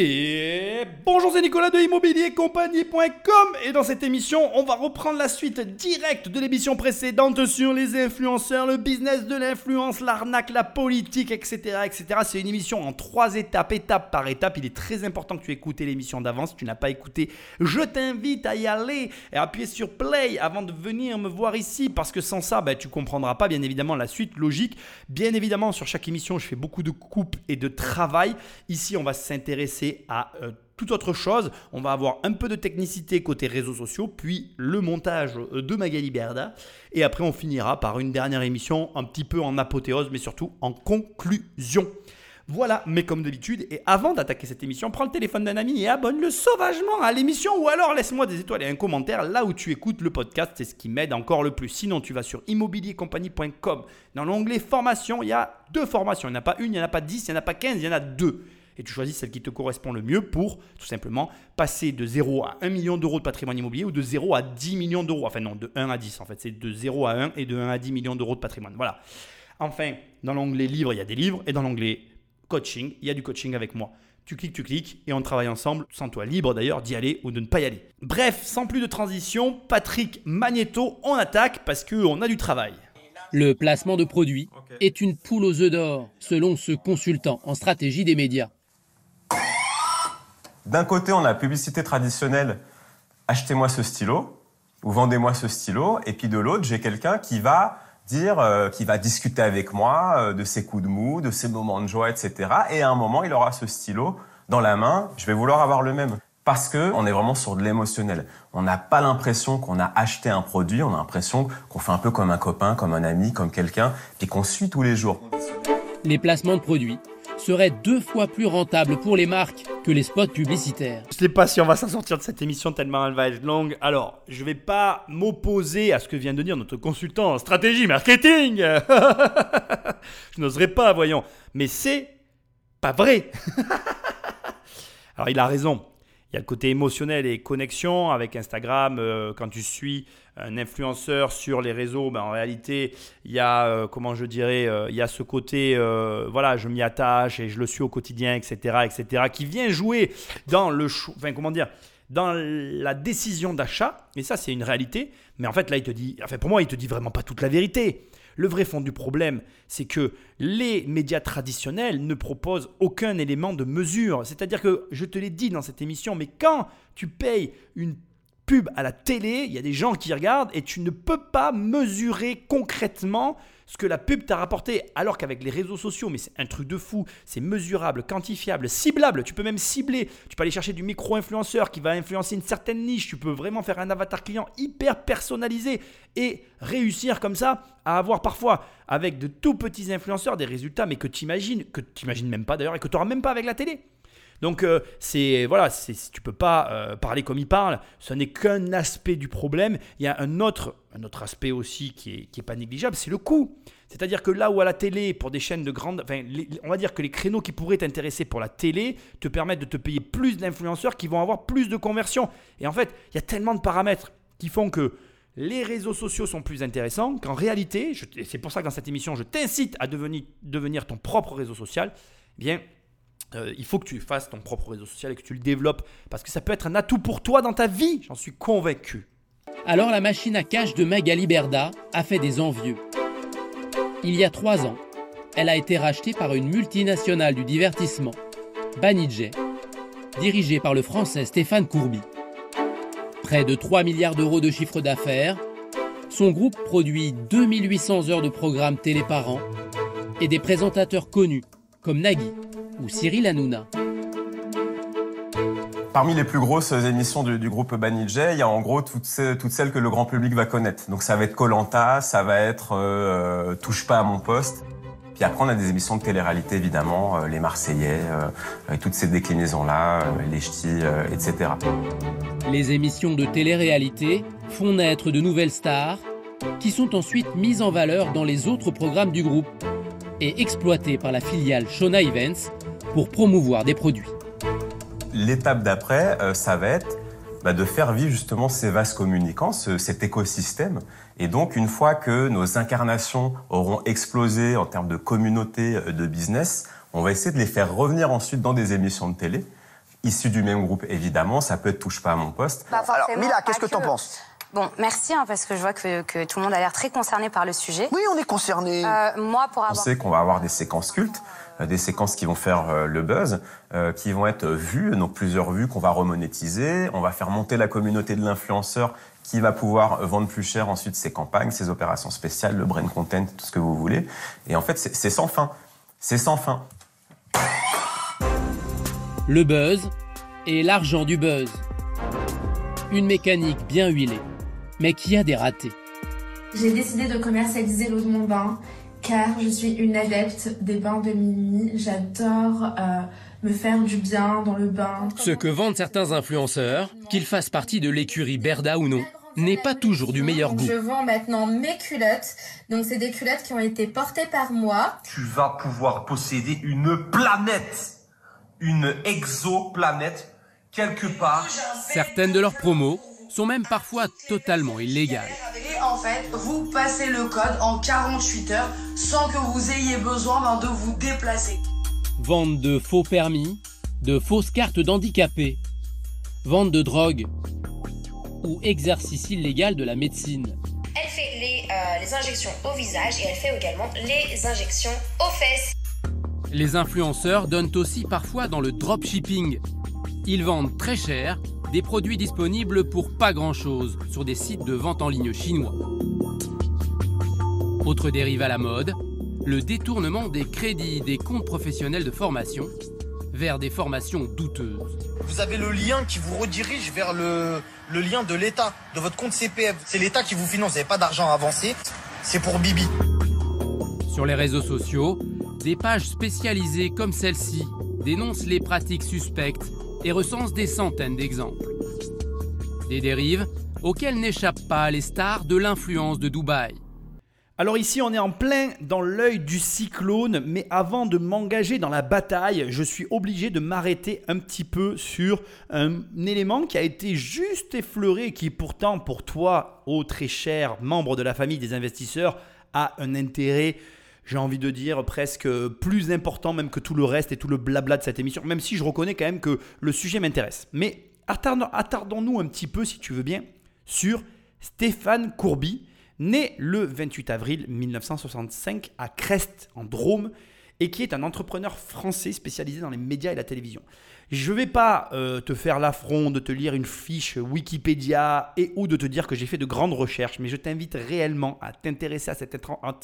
Et bonjour, c'est Nicolas de immobiliercompagnie.com et dans cette émission, on va reprendre la suite directe de l'émission précédente sur les influenceurs, le business de l'influence, l'arnaque, la politique, etc. etc. C'est une émission en trois étapes, étape par étape. Il est très important que tu écoutes l'émission d'avance. Si tu n'as pas écouté, je t'invite à y aller et à appuyer sur play avant de venir me voir ici parce que sans ça, ben, tu comprendras pas bien évidemment la suite logique. Bien évidemment, sur chaque émission, je fais beaucoup de coupes et de travail. Ici, on va s'intéresser à euh, toute autre chose. On va avoir un peu de technicité côté réseaux sociaux, puis le montage euh, de Magali Berda. Et après, on finira par une dernière émission un petit peu en apothéose, mais surtout en conclusion. Voilà, mais comme d'habitude, et avant d'attaquer cette émission, prends le téléphone d'un ami et abonne-le sauvagement à l'émission ou alors laisse-moi des étoiles et un commentaire là où tu écoutes le podcast, c'est ce qui m'aide encore le plus. Sinon, tu vas sur immobiliercompagnie.com. Dans l'onglet formation, il y a deux formations. Il n'y en a pas une, il n'y en a pas dix, il n'y en a pas quinze, il y en a deux et tu choisis celle qui te correspond le mieux pour tout simplement passer de 0 à 1 million d'euros de patrimoine immobilier ou de 0 à 10 millions d'euros. Enfin non, de 1 à 10 en fait. C'est de 0 à 1 et de 1 à 10 millions d'euros de patrimoine. Voilà. Enfin, dans l'onglet livre, il y a des livres et dans l'onglet coaching, il y a du coaching avec moi. Tu cliques, tu cliques et on travaille ensemble, sans toi libre d'ailleurs d'y aller ou de ne pas y aller. Bref, sans plus de transition, Patrick Magneto, on attaque parce qu'on a du travail. Le placement de produits est une poule aux œufs d'or, selon ce consultant en stratégie des médias. D'un côté, on a la publicité traditionnelle, achetez-moi ce stylo ou vendez-moi ce stylo, et puis de l'autre, j'ai quelqu'un qui va dire, euh, qui va discuter avec moi euh, de ses coups de mou, de ses moments de joie, etc. Et à un moment, il aura ce stylo dans la main. Je vais vouloir avoir le même parce que on est vraiment sur de l'émotionnel. On n'a pas l'impression qu'on a acheté un produit, on a l'impression qu'on fait un peu comme un copain, comme un ami, comme quelqu'un, puis qu'on suit tous les jours. Les placements de produits serait deux fois plus rentable pour les marques que les spots publicitaires. Je ne sais pas si on va s'en sortir de cette émission tellement elle va être longue. Alors, je ne vais pas m'opposer à ce que vient de dire notre consultant en stratégie marketing. je n'oserais pas, voyons. Mais c'est pas vrai. Alors, il a raison. Il y a le côté émotionnel et connexion avec Instagram. Euh, quand tu suis un influenceur sur les réseaux, ben en réalité, il y a, euh, comment je dirais, euh, il y a ce côté, voilà, je m'y attache et je le suis au quotidien, etc., etc., qui vient jouer dans le, enfin, comment dire, dans la décision d'achat. Et ça, c'est une réalité. Mais en fait, là, il te dit, enfin, pour moi, il te dit vraiment pas toute la vérité. Le vrai fond du problème, c'est que les médias traditionnels ne proposent aucun élément de mesure. C'est-à-dire que, je te l'ai dit dans cette émission, mais quand tu payes une pub à la télé, il y a des gens qui regardent et tu ne peux pas mesurer concrètement ce que la pub t'a rapporté. Alors qu'avec les réseaux sociaux, mais c'est un truc de fou, c'est mesurable, quantifiable, ciblable. Tu peux même cibler. Tu peux aller chercher du micro-influenceur qui va influencer une certaine niche. Tu peux vraiment faire un avatar client hyper personnalisé et réussir comme ça à avoir parfois avec de tout petits influenceurs des résultats, mais que tu imagines, que tu imagines même pas d'ailleurs et que tu n'auras même pas avec la télé. Donc euh, c'est voilà, c'est, tu peux pas euh, parler comme il parle. Ce n'est qu'un aspect du problème. Il y a un autre, un autre aspect aussi qui est, qui est pas négligeable, c'est le coût. C'est-à-dire que là où à la télé, pour des chaînes de grande, enfin, on va dire que les créneaux qui pourraient t'intéresser pour la télé te permettent de te payer plus d'influenceurs qui vont avoir plus de conversions. Et en fait, il y a tellement de paramètres qui font que les réseaux sociaux sont plus intéressants qu'en réalité, c'est pour ça que dans cette émission, je t'incite à devenir, devenir ton propre réseau social. Eh bien, euh, il faut que tu fasses ton propre réseau social et que tu le développes parce que ça peut être un atout pour toi dans ta vie, j'en suis convaincu. Alors la machine à cash de Magali Berda a fait des envieux. Il y a trois ans, elle a été rachetée par une multinationale du divertissement, Banijay, dirigée par le français Stéphane Courby. Près de 3 milliards d'euros de chiffre d'affaires, son groupe produit 2800 heures de programmes télé par an et des présentateurs connus comme Nagui, ou Cyril Hanouna. Parmi les plus grosses émissions du, groupe Banijay, il y a en gros toutes, celles que le grand public va connaître. Donc ça va être Colanta, ça va être euh, Touche pas à mon poste. Puis après, on a des émissions de télé-réalité, évidemment, euh, les Marseillais, euh, et toutes ces déclinaisons-là, les ch'tis, etc. Les émissions de télé-réalité font naître de nouvelles stars qui sont ensuite mises en valeur dans les autres programmes du groupe et exploitées par la filiale Shona Events pour promouvoir des produits. L'étape d'après, euh, ça va être bah, de faire vivre justement ces vases communicants, cet écosystème. Et donc, une fois que nos incarnations auront explosé en termes de communauté, euh, de business, on va essayer de les faire revenir ensuite dans des émissions de télé issus du même groupe, évidemment. Ça peut être touche pas à mon poste. Alors, Mila, qu'est-ce que t'en penses? Bon, merci, hein, parce que je vois que, que, tout le monde a l'air très concerné par le sujet. Oui, on est concerné. Euh, moi, pour avoir... On sait qu'on va avoir des séquences cultes, des séquences qui vont faire euh, le buzz, euh, qui vont être vues, donc plusieurs vues qu'on va remonétiser. On va faire monter la communauté de l'influenceur qui va pouvoir vendre plus cher ensuite ses campagnes, ses opérations spéciales, le brain content, tout ce que vous voulez. Et en fait, c'est sans fin. C'est sans fin. Le buzz et l'argent du buzz. Une mécanique bien huilée mais qui a des ratés. J'ai décidé de commercialiser l'eau de mon bain car je suis une adepte des bains de minuit. J'adore euh, me faire du bien dans le bain. Ce que vendent certains influenceurs, qu'ils fassent partie de l'écurie Berda ou non, n'est pas toujours du meilleur goût. Je vends maintenant mes culottes. Donc c'est des culottes qui ont été portées par moi. Tu vas pouvoir posséder une planète, une exoplanète quelque part. Certaines de leurs promos sont même parfois totalement illégales. Et en fait, vous passez le code en 48 heures sans que vous ayez besoin ben, de vous déplacer. Vente de faux permis, de fausses cartes d'handicapés, vente de drogue ou exercice illégal de la médecine. Elle fait les, euh, les injections au visage et elle fait également les injections aux fesses. Les influenceurs donnent aussi parfois dans le dropshipping. Ils vendent très cher des produits disponibles pour pas grand-chose sur des sites de vente en ligne chinois. Autre dérive à la mode, le détournement des crédits des comptes professionnels de formation vers des formations douteuses. Vous avez le lien qui vous redirige vers le, le lien de l'État, de votre compte CPF. C'est l'État qui vous finance, vous n'avez pas d'argent avancé, c'est pour Bibi. Sur les réseaux sociaux, des pages spécialisées comme celle-ci dénoncent les pratiques suspectes et recense des centaines d'exemples. Des dérives auxquelles n'échappent pas les stars de l'influence de Dubaï. Alors ici, on est en plein dans l'œil du cyclone, mais avant de m'engager dans la bataille, je suis obligé de m'arrêter un petit peu sur un élément qui a été juste effleuré qui pourtant pour toi, ô très cher membre de la famille des investisseurs, a un intérêt j'ai envie de dire, presque plus important même que tout le reste et tout le blabla de cette émission, même si je reconnais quand même que le sujet m'intéresse. Mais attardons-nous un petit peu, si tu veux bien, sur Stéphane Courby, né le 28 avril 1965 à Crest, en Drôme, et qui est un entrepreneur français spécialisé dans les médias et la télévision. Je ne vais pas euh, te faire l'affront de te lire une fiche Wikipédia et ou de te dire que j'ai fait de grandes recherches, mais je t'invite réellement à t'intéresser à,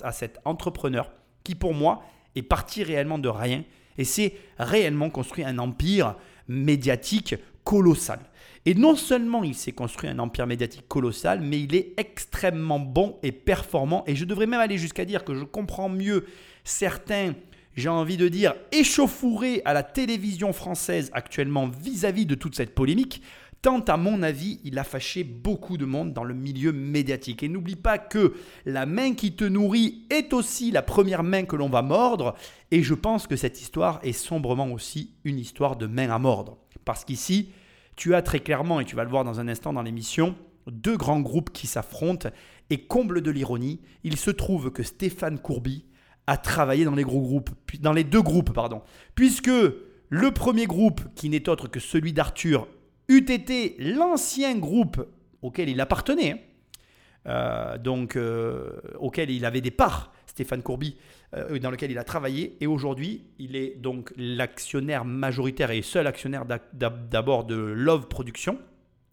à cet entrepreneur qui pour moi est parti réellement de rien et s'est réellement construit un empire médiatique colossal. Et non seulement il s'est construit un empire médiatique colossal, mais il est extrêmement bon et performant. Et je devrais même aller jusqu'à dire que je comprends mieux certains j'ai envie de dire, échauffouré à la télévision française actuellement vis-à-vis de toute cette polémique, tant à mon avis, il a fâché beaucoup de monde dans le milieu médiatique. Et n'oublie pas que la main qui te nourrit est aussi la première main que l'on va mordre, et je pense que cette histoire est sombrement aussi une histoire de main à mordre. Parce qu'ici, tu as très clairement, et tu vas le voir dans un instant dans l'émission, deux grands groupes qui s'affrontent, et comble de l'ironie, il se trouve que Stéphane Courby, à travailler dans les deux groupes, pardon. Puisque le premier groupe, qui n'est autre que celui d'Arthur, eût été l'ancien groupe auquel il appartenait, hein, euh, donc euh, auquel il avait des parts, Stéphane Courby, euh, dans lequel il a travaillé, et aujourd'hui il est donc l'actionnaire majoritaire et seul actionnaire d'abord de Love Production.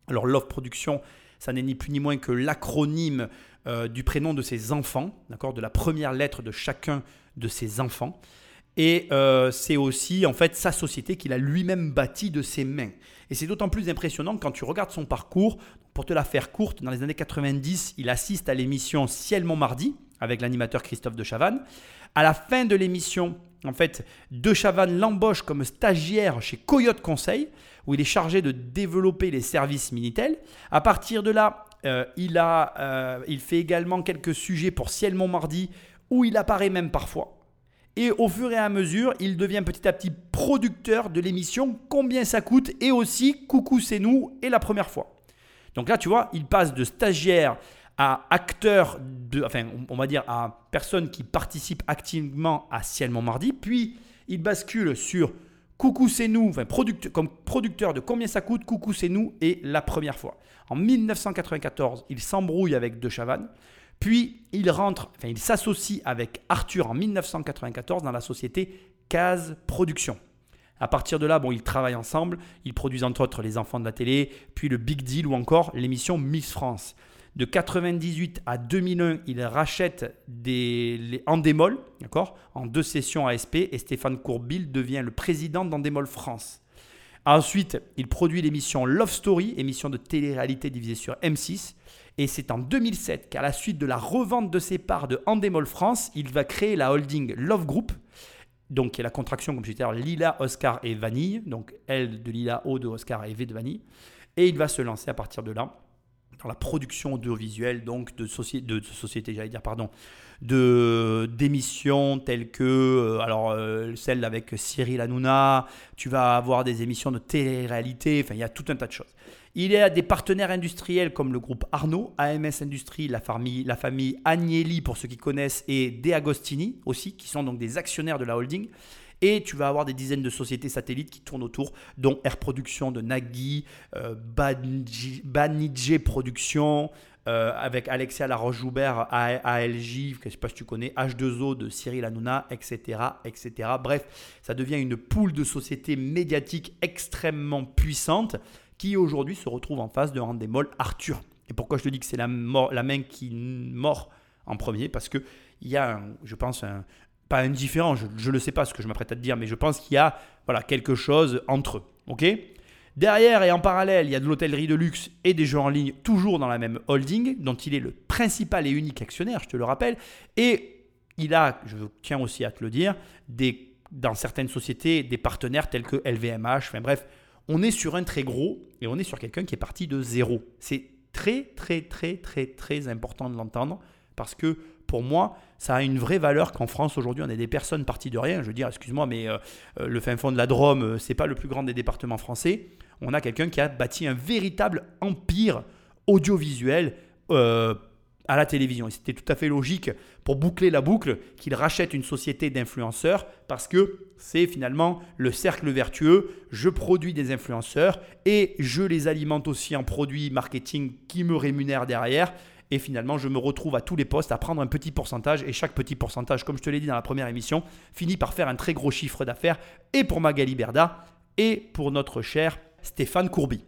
Alors Love Production, ça n'est ni plus ni moins que l'acronyme euh, du prénom de ses enfants, d'accord, de la première lettre de chacun de ses enfants. Et euh, c'est aussi en fait sa société qu'il a lui-même bâtie de ses mains. Et c'est d'autant plus impressionnant quand tu regardes son parcours. Pour te la faire courte, dans les années 90, il assiste à l'émission Ciel Montmardi avec l'animateur Christophe de Chavannes. À la fin de l'émission, en fait, De Chavannes l'embauche comme stagiaire chez Coyote Conseil, où il est chargé de développer les services Minitel. À partir de là, euh, il, a, euh, il fait également quelques sujets pour Ciel Montmardi où il apparaît même parfois. Et au fur et à mesure, il devient petit à petit producteur de l'émission Combien ça coûte et aussi Coucou c'est nous et la première fois. Donc là, tu vois, il passe de stagiaire à acteur, de, enfin, on va dire à personne qui participe activement à Ciel Montmardi, puis il bascule sur Coucou c'est nous, enfin, comme producteur de combien ça coûte, Coucou c'est nous est la première fois. En 1994, il s'embrouille avec De Chavannes, puis il rentre, enfin il s'associe avec Arthur en 1994 dans la société Case Production. À partir de là, bon, ils travaillent ensemble, ils produisent entre autres Les Enfants de la télé, puis le Big Deal ou encore l'émission Miss France. De 98 à 2001, il rachète des, les d'accord, en deux sessions ASP, et Stéphane Courbil devient le président d'Endemol France. Ensuite, il produit l'émission Love Story, émission de télé-réalité divisée sur M6. Et c'est en 2007 qu'à la suite de la revente de ses parts de Endemol France, il va créer la holding Love Group, donc qui est la contraction, comme je disais, Lila, Oscar et Vanille. Donc L de Lila, O de Oscar et V de Vanille. Et il va se lancer à partir de là la production audiovisuelle, donc de, soci- de, j'allais dire, pardon, de d'émissions telles que, euh, alors euh, celle avec Cyril Hanouna, tu vas avoir des émissions de télé-réalité, enfin il y a tout un tas de choses. Il y a des partenaires industriels comme le groupe Arnaud, AMS Industrie, la famille, la famille Agnelli pour ceux qui connaissent, et De Agostini aussi, qui sont donc des actionnaires de la holding. Et tu vas avoir des dizaines de sociétés satellites qui tournent autour, dont Air Production de Nagui, euh, Banijé Production, euh, avec Alexia Laroche-Joubert, ALJ, je ne sais pas si tu connais, H2O de Cyril Hanouna, etc., etc. Bref, ça devient une poule de sociétés médiatiques extrêmement puissante qui aujourd'hui se retrouve en face de Rendemol Arthur. Et pourquoi je te dis que c'est la, main qui mord en premier? Parce qu'il y a, je pense, un, pas un différent, je ne le sais pas ce que je m'apprête à te dire, mais je pense qu'il y a voilà, quelque chose entre eux. ok? Derrière et en parallèle, il y a de l'hôtellerie de luxe et des jeux en ligne, toujours dans la même holding, dont il est le principal et unique actionnaire, je te le rappelle. Et il a, je tiens aussi à te le dire, des, dans certaines sociétés, des partenaires tels que LVMH, enfin bref, on est sur un très gros et on est sur quelqu'un qui est parti de zéro. C'est très, très, très, très, très important de l'entendre parce que pour moi, ça a une vraie valeur qu'en France aujourd'hui, on ait des personnes parties de rien. Je veux dire, excuse-moi, mais euh, euh, le fin fond de la Drôme, euh, c'est pas le plus grand des départements français. On a quelqu'un qui a bâti un véritable empire audiovisuel à la télévision. Et c'était tout à fait logique pour boucler la boucle qu'il rachète une société d'influenceurs parce que c'est finalement le cercle vertueux. Je produis des influenceurs et je les alimente aussi en produits marketing qui me rémunèrent derrière. Et finalement, je me retrouve à tous les postes à prendre un petit pourcentage. Et chaque petit pourcentage, comme je te l'ai dit dans la première émission, finit par faire un très gros chiffre d'affaires. Et pour Magali Berda et pour notre cher Stéphane Courby.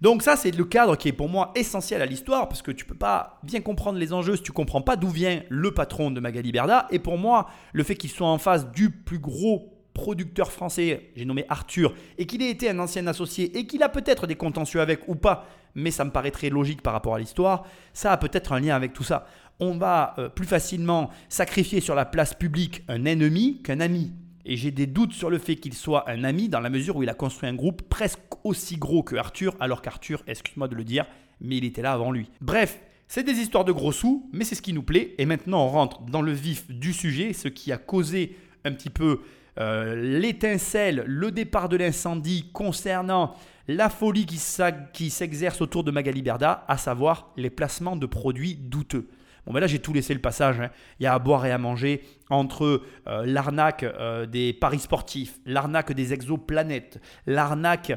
Donc ça, c'est le cadre qui est pour moi essentiel à l'histoire, parce que tu peux pas bien comprendre les enjeux si tu comprends pas d'où vient le patron de Magali Berda. Et pour moi, le fait qu'il soit en face du plus gros producteur français, j'ai nommé Arthur, et qu'il ait été un ancien associé, et qu'il a peut-être des contentieux avec ou pas, mais ça me paraît très logique par rapport à l'histoire, ça a peut-être un lien avec tout ça. On va euh, plus facilement sacrifier sur la place publique un ennemi qu'un ami. Et j'ai des doutes sur le fait qu'il soit un ami dans la mesure où il a construit un groupe presque aussi gros que Arthur, alors qu'Arthur, excuse-moi de le dire, mais il était là avant lui. Bref, c'est des histoires de gros sous, mais c'est ce qui nous plaît. Et maintenant, on rentre dans le vif du sujet, ce qui a causé un petit peu euh, l'étincelle, le départ de l'incendie concernant la folie qui s'exerce autour de Magali Berda, à savoir les placements de produits douteux. Bon, ben là, j'ai tout laissé le passage. hein. Il y a à boire et à manger entre euh, l'arnaque euh, des paris sportifs, l'arnaque des exoplanètes, l'arnaque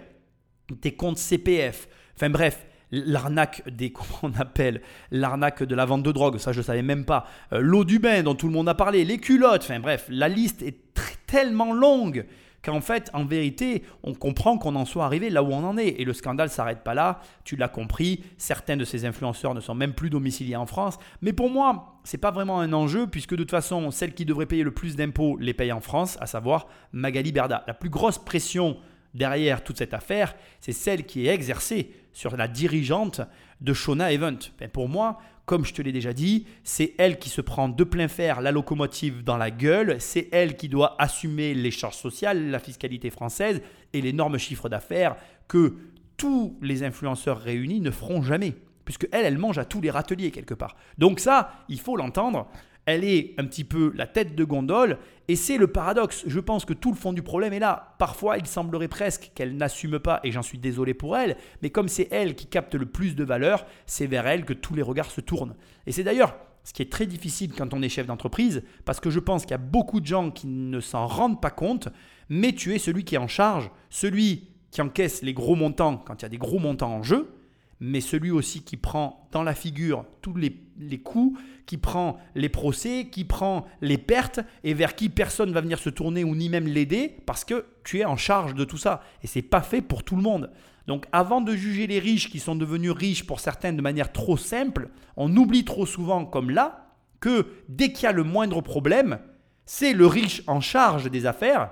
des comptes CPF. Enfin bref, l'arnaque des, comment on appelle, l'arnaque de la vente de drogue, ça je ne savais même pas. L'eau du bain dont tout le monde a parlé, les culottes, enfin bref, la liste est très- tellement longue qu'en fait, en vérité, on comprend qu'on en soit arrivé là où on en est. Et le scandale s'arrête pas là, tu l'as compris, certains de ces influenceurs ne sont même plus domiciliés en France. Mais pour moi, c'est pas vraiment un enjeu, puisque de toute façon, celle qui devrait payer le plus d'impôts les paye en France, à savoir Magali Berda. La plus grosse pression derrière toute cette affaire, c'est celle qui est exercée sur la dirigeante de Shona Event. Ben, pour moi, comme je te l'ai déjà dit, c'est elle qui se prend de plein fer la locomotive dans la gueule, c'est elle qui doit assumer les charges sociales, la fiscalité française et l'énorme chiffre d'affaires que tous les influenceurs réunis ne feront jamais. Puisque elle, elle mange à tous les râteliers quelque part. Donc ça, il faut l'entendre. Elle est un petit peu la tête de gondole et c'est le paradoxe. Je pense que tout le fond du problème est là. Parfois, il semblerait presque qu'elle n'assume pas et j'en suis désolé pour elle, mais comme c'est elle qui capte le plus de valeur, c'est vers elle que tous les regards se tournent. Et c'est d'ailleurs ce qui est très difficile quand on est chef d'entreprise, parce que je pense qu'il y a beaucoup de gens qui ne s'en rendent pas compte, mais tu es celui qui est en charge, celui qui encaisse les gros montants quand il y a des gros montants en jeu, mais celui aussi qui prend dans la figure tous les, les coûts, qui prend les procès, qui prend les pertes et vers qui personne ne va venir se tourner ou ni même l'aider parce que tu es en charge de tout ça. Et c'est pas fait pour tout le monde. Donc avant de juger les riches qui sont devenus riches pour certains de manière trop simple, on oublie trop souvent comme là que dès qu'il y a le moindre problème, c'est le riche en charge des affaires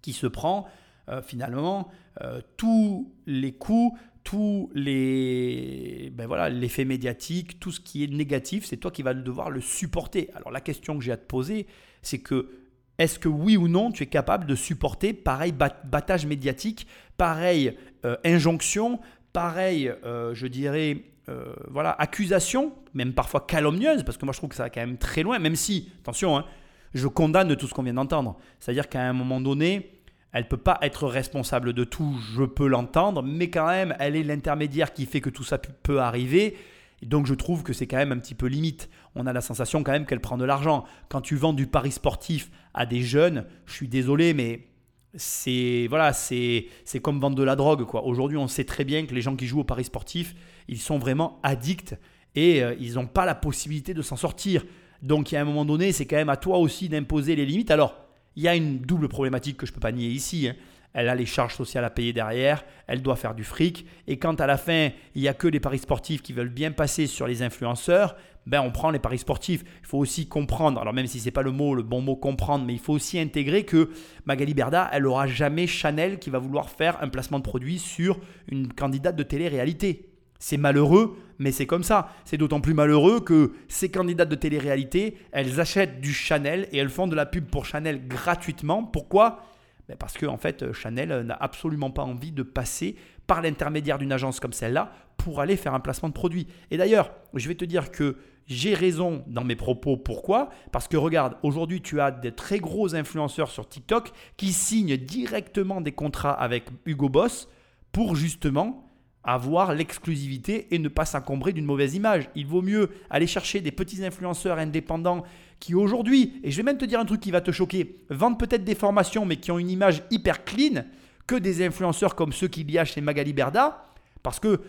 qui se prend euh, finalement euh, tous les coûts, tous les ben voilà l'effet médiatique, tout ce qui est négatif, c'est toi qui vas devoir le supporter. Alors la question que j'ai à te poser, c'est que est-ce que oui ou non tu es capable de supporter pareil battage médiatique, pareil euh, injonction, pareil, euh, je dirais, euh, voilà, accusation, même parfois calomnieuse, parce que moi je trouve que ça va quand même très loin, même si, attention, hein, je condamne tout ce qu'on vient d'entendre. C'est-à-dire qu'à un moment donné, elle ne peut pas être responsable de tout, je peux l'entendre, mais quand même, elle est l'intermédiaire qui fait que tout ça peut arriver. Donc je trouve que c'est quand même un petit peu limite. On a la sensation quand même qu'elle prend de l'argent. Quand tu vends du pari sportif à des jeunes, je suis désolé, mais c'est voilà, c'est comme vendre de la drogue quoi. Aujourd'hui, on sait très bien que les gens qui jouent au paris sportif, ils sont vraiment addicts et euh, ils n'ont pas la possibilité de s'en sortir. Donc il y a un moment donné, c'est quand même à toi aussi d'imposer les limites. Alors il y a une double problématique que je ne peux pas nier ici. Hein. Elle a les charges sociales à payer derrière, elle doit faire du fric. Et quand à la fin, il n'y a que les paris sportifs qui veulent bien passer sur les influenceurs, ben on prend les paris sportifs. Il faut aussi comprendre, alors même si ce n'est pas le mot, le bon mot comprendre, mais il faut aussi intégrer que Magali Berda, elle n'aura jamais Chanel qui va vouloir faire un placement de produit sur une candidate de télé-réalité. C'est malheureux, mais c'est comme ça. C'est d'autant plus malheureux que ces candidates de télé-réalité, elles achètent du Chanel et elles font de la pub pour Chanel gratuitement. Pourquoi? Ben Parce que en fait, Chanel n'a absolument pas envie de passer par l'intermédiaire d'une agence comme celle-là pour aller faire un placement de produit. Et d'ailleurs, je vais te dire que j'ai raison dans mes propos. Pourquoi? Parce que regarde, aujourd'hui, tu as des très gros influenceurs sur TikTok qui signent directement des contrats avec Hugo Boss pour justement avoir l'exclusivité et ne pas s'encombrer d'une mauvaise image. Il vaut mieux aller chercher des petits influenceurs indépendants qui aujourd'hui, et je vais même te dire un truc qui va te choquer, vendent peut-être des formations mais qui ont une image hyper clean que des influenceurs comme ceux qu'il y chez Magali Berda. Parce que,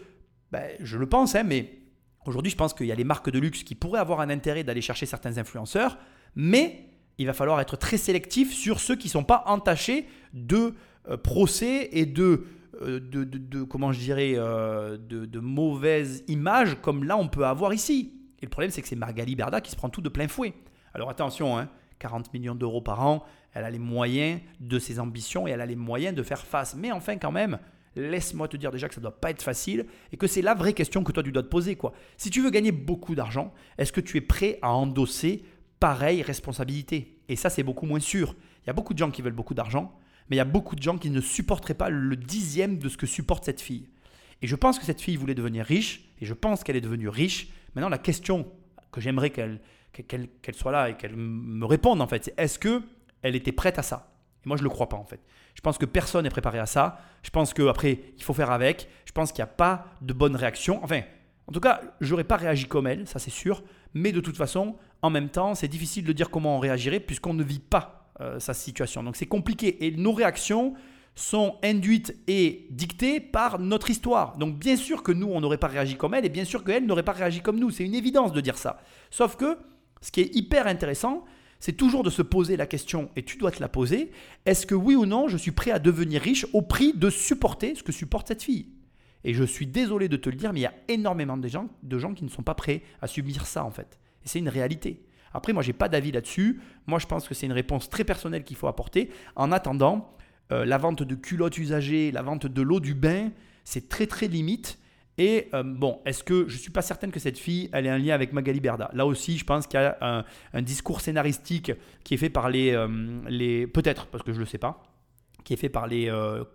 ben, je le pense, hein, mais aujourd'hui je pense qu'il y a les marques de luxe qui pourraient avoir un intérêt d'aller chercher certains influenceurs, mais il va falloir être très sélectif sur ceux qui ne sont pas entachés de euh, procès et de euh, de, comment je dirais, euh, de, de mauvaises images comme là on peut avoir ici. Et le problème, c'est que c'est Margali Berda qui se prend tout de plein fouet. Alors attention, 40 hein, millions d'euros par an, elle a les moyens de ses ambitions et elle a les moyens de faire face. Mais enfin, quand même, laisse-moi te dire déjà que ça ne doit pas être facile et que c'est la vraie question que toi tu dois te poser. Quoi. Si tu veux gagner beaucoup d'argent, est-ce que tu es prêt à endosser pareille responsabilité? Et ça, c'est beaucoup moins sûr. Il y a beaucoup de gens qui veulent beaucoup d'argent, mais il y a beaucoup de gens qui ne supporteraient pas le dixième de ce que supporte cette fille. Et je pense que cette fille voulait devenir riche, et je pense qu'elle est devenue riche. Maintenant, la question que j'aimerais qu'elle soit là et qu'elle me réponde, en fait, c'est est-ce qu'elle était prête à ça? Et moi, je ne le crois pas, en fait. Je pense que personne n'est préparé à ça. Je pense qu'après, il faut faire avec. Je pense qu'il n'y a pas de bonne réaction. Enfin, en tout cas, je n'aurais pas réagi comme elle, ça c'est sûr. Mais de toute façon, en même temps, c'est difficile de dire comment on réagirait puisqu'on ne vit pas euh, sa situation. Donc c'est compliqué. Et nos réactions sont induites et dictées par notre histoire. Donc bien sûr que nous, on n'aurait pas réagi comme elle, et bien sûr qu'elle n'aurait pas réagi comme nous. C'est une évidence de dire ça. Sauf que ce qui est hyper intéressant, c'est toujours de se poser la question, et tu dois te la poser, est-ce que oui ou non, je suis prêt à devenir riche au prix de supporter ce que supporte cette fille? Et je suis désolé de te le dire, mais il y a énormément de gens, de gens qui ne sont pas prêts à subir ça en fait. Et c'est une réalité. Après, moi, j'ai pas d'avis là-dessus. Moi, je pense que c'est une réponse très personnelle qu'il faut apporter. En attendant, euh, la vente de culottes usagées, la vente de l'eau du bain, c'est très très limite. Et euh, bon, est-ce que je ne suis pas certaine que cette fille, elle ait un lien avec Magali Berda Là aussi, je pense qu'il y a un, discours scénaristique qui est fait par les, euh, les peut-être parce que je ne le sais pas, qui est fait par les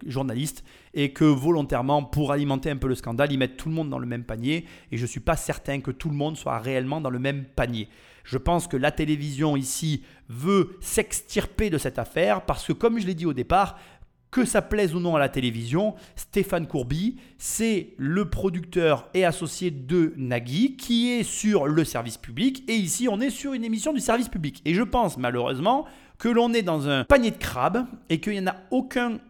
journalistes et que volontairement, pour alimenter un peu le scandale, ils mettent tout le monde dans le même panier. Et je ne suis pas certain que tout le monde soit réellement dans le même panier. Je pense que la télévision ici veut s'extirper de cette affaire parce que, comme je l'ai dit au départ, que ça plaise ou non à la télévision, Stéphane Courby, c'est le producteur et associé de Nagui qui est sur le service public. Et ici, on est sur une émission du service public. Et je pense malheureusement que l'on est dans un panier de crabes et qu'il n'y en a aucun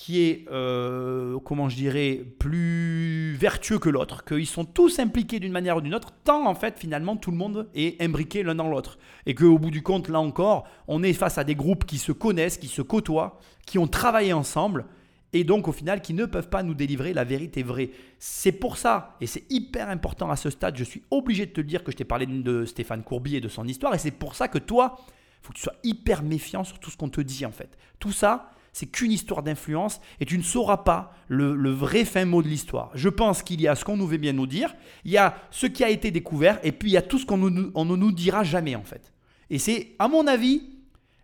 qui est, euh, comment je dirais, plus vertueux que l'autre, qu'ils sont tous impliqués d'une manière ou d'une autre, tant en fait finalement tout le monde est imbriqué l'un dans l'autre. Et qu'au bout du compte, là encore, on est face à des groupes qui se connaissent, qui se côtoient, qui ont travaillé ensemble, et donc au final qui ne peuvent pas nous délivrer la vérité vraie. C'est pour ça, et c'est hyper important à ce stade, je suis obligé de te dire que je t'ai parlé de Stéphane Courby et de son histoire, et c'est pour ça que toi, faut que tu sois hyper méfiant sur tout ce qu'on te dit en fait. Tout ça, c'est qu'une histoire d'influence et tu ne sauras pas le, vrai fin mot de l'histoire. Je pense qu'il y a ce qu'on nous veut bien nous dire, il y a ce qui a été découvert et puis il y a tout ce qu'on ne nous dira jamais en fait. Et c'est, à mon avis,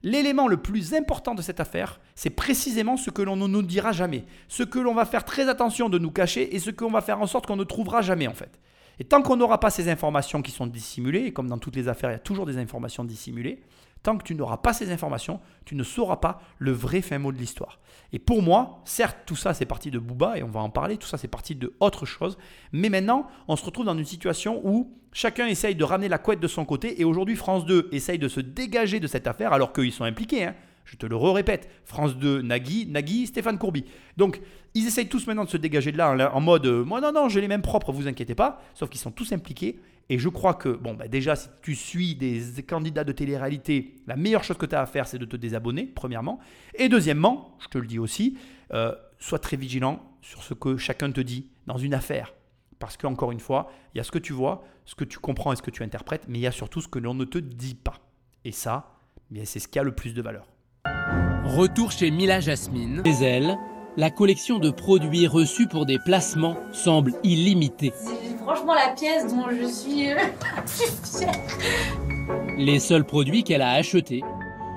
l'élément le plus important de cette affaire, c'est précisément ce que l'on ne nous dira jamais, ce que l'on va faire très attention de nous cacher et ce qu'on va faire en sorte qu'on ne trouvera jamais en fait. Et tant qu'on n'aura pas ces informations qui sont dissimulées, et comme dans toutes les affaires, il y a toujours des informations dissimulées, Tant que tu n'auras pas ces informations, tu ne sauras pas le vrai fin mot de l'histoire. Et pour moi, certes, tout ça c'est parti de Booba et on va en parler, tout ça c'est parti de autre chose. Mais maintenant, on se retrouve dans une situation où chacun essaye de ramener la couette de son côté et aujourd'hui France 2 essaye de se dégager de cette affaire alors qu'ils sont impliqués. Hein. Je te le répète, France 2, Nagui, Nagui, Stéphane Courby. Donc, ils essayent tous maintenant de se dégager de là en, mode euh, Moi, non, non, j'ai les mêmes propres, vous inquiétez pas. Sauf qu'ils sont tous impliqués. Et je crois que, bon, bah déjà, si tu suis des candidats de télé-réalité, la meilleure chose que tu as à faire, c'est de te désabonner, premièrement. Et deuxièmement, je te le dis aussi, euh, sois très vigilant sur ce que chacun te dit dans une affaire. Parce qu'encore une fois, il y a ce que tu vois, ce que tu comprends et ce que tu interprètes, mais il y a surtout ce que l'on ne te dit pas. Et ça, eh c'est ce qui a le plus de valeur. Retour chez Mila Jasmine. Chez elle, la collection de produits reçus pour des placements semble illimitée franchement la pièce dont je suis euh, fière. Les seuls produits qu'elle a achetés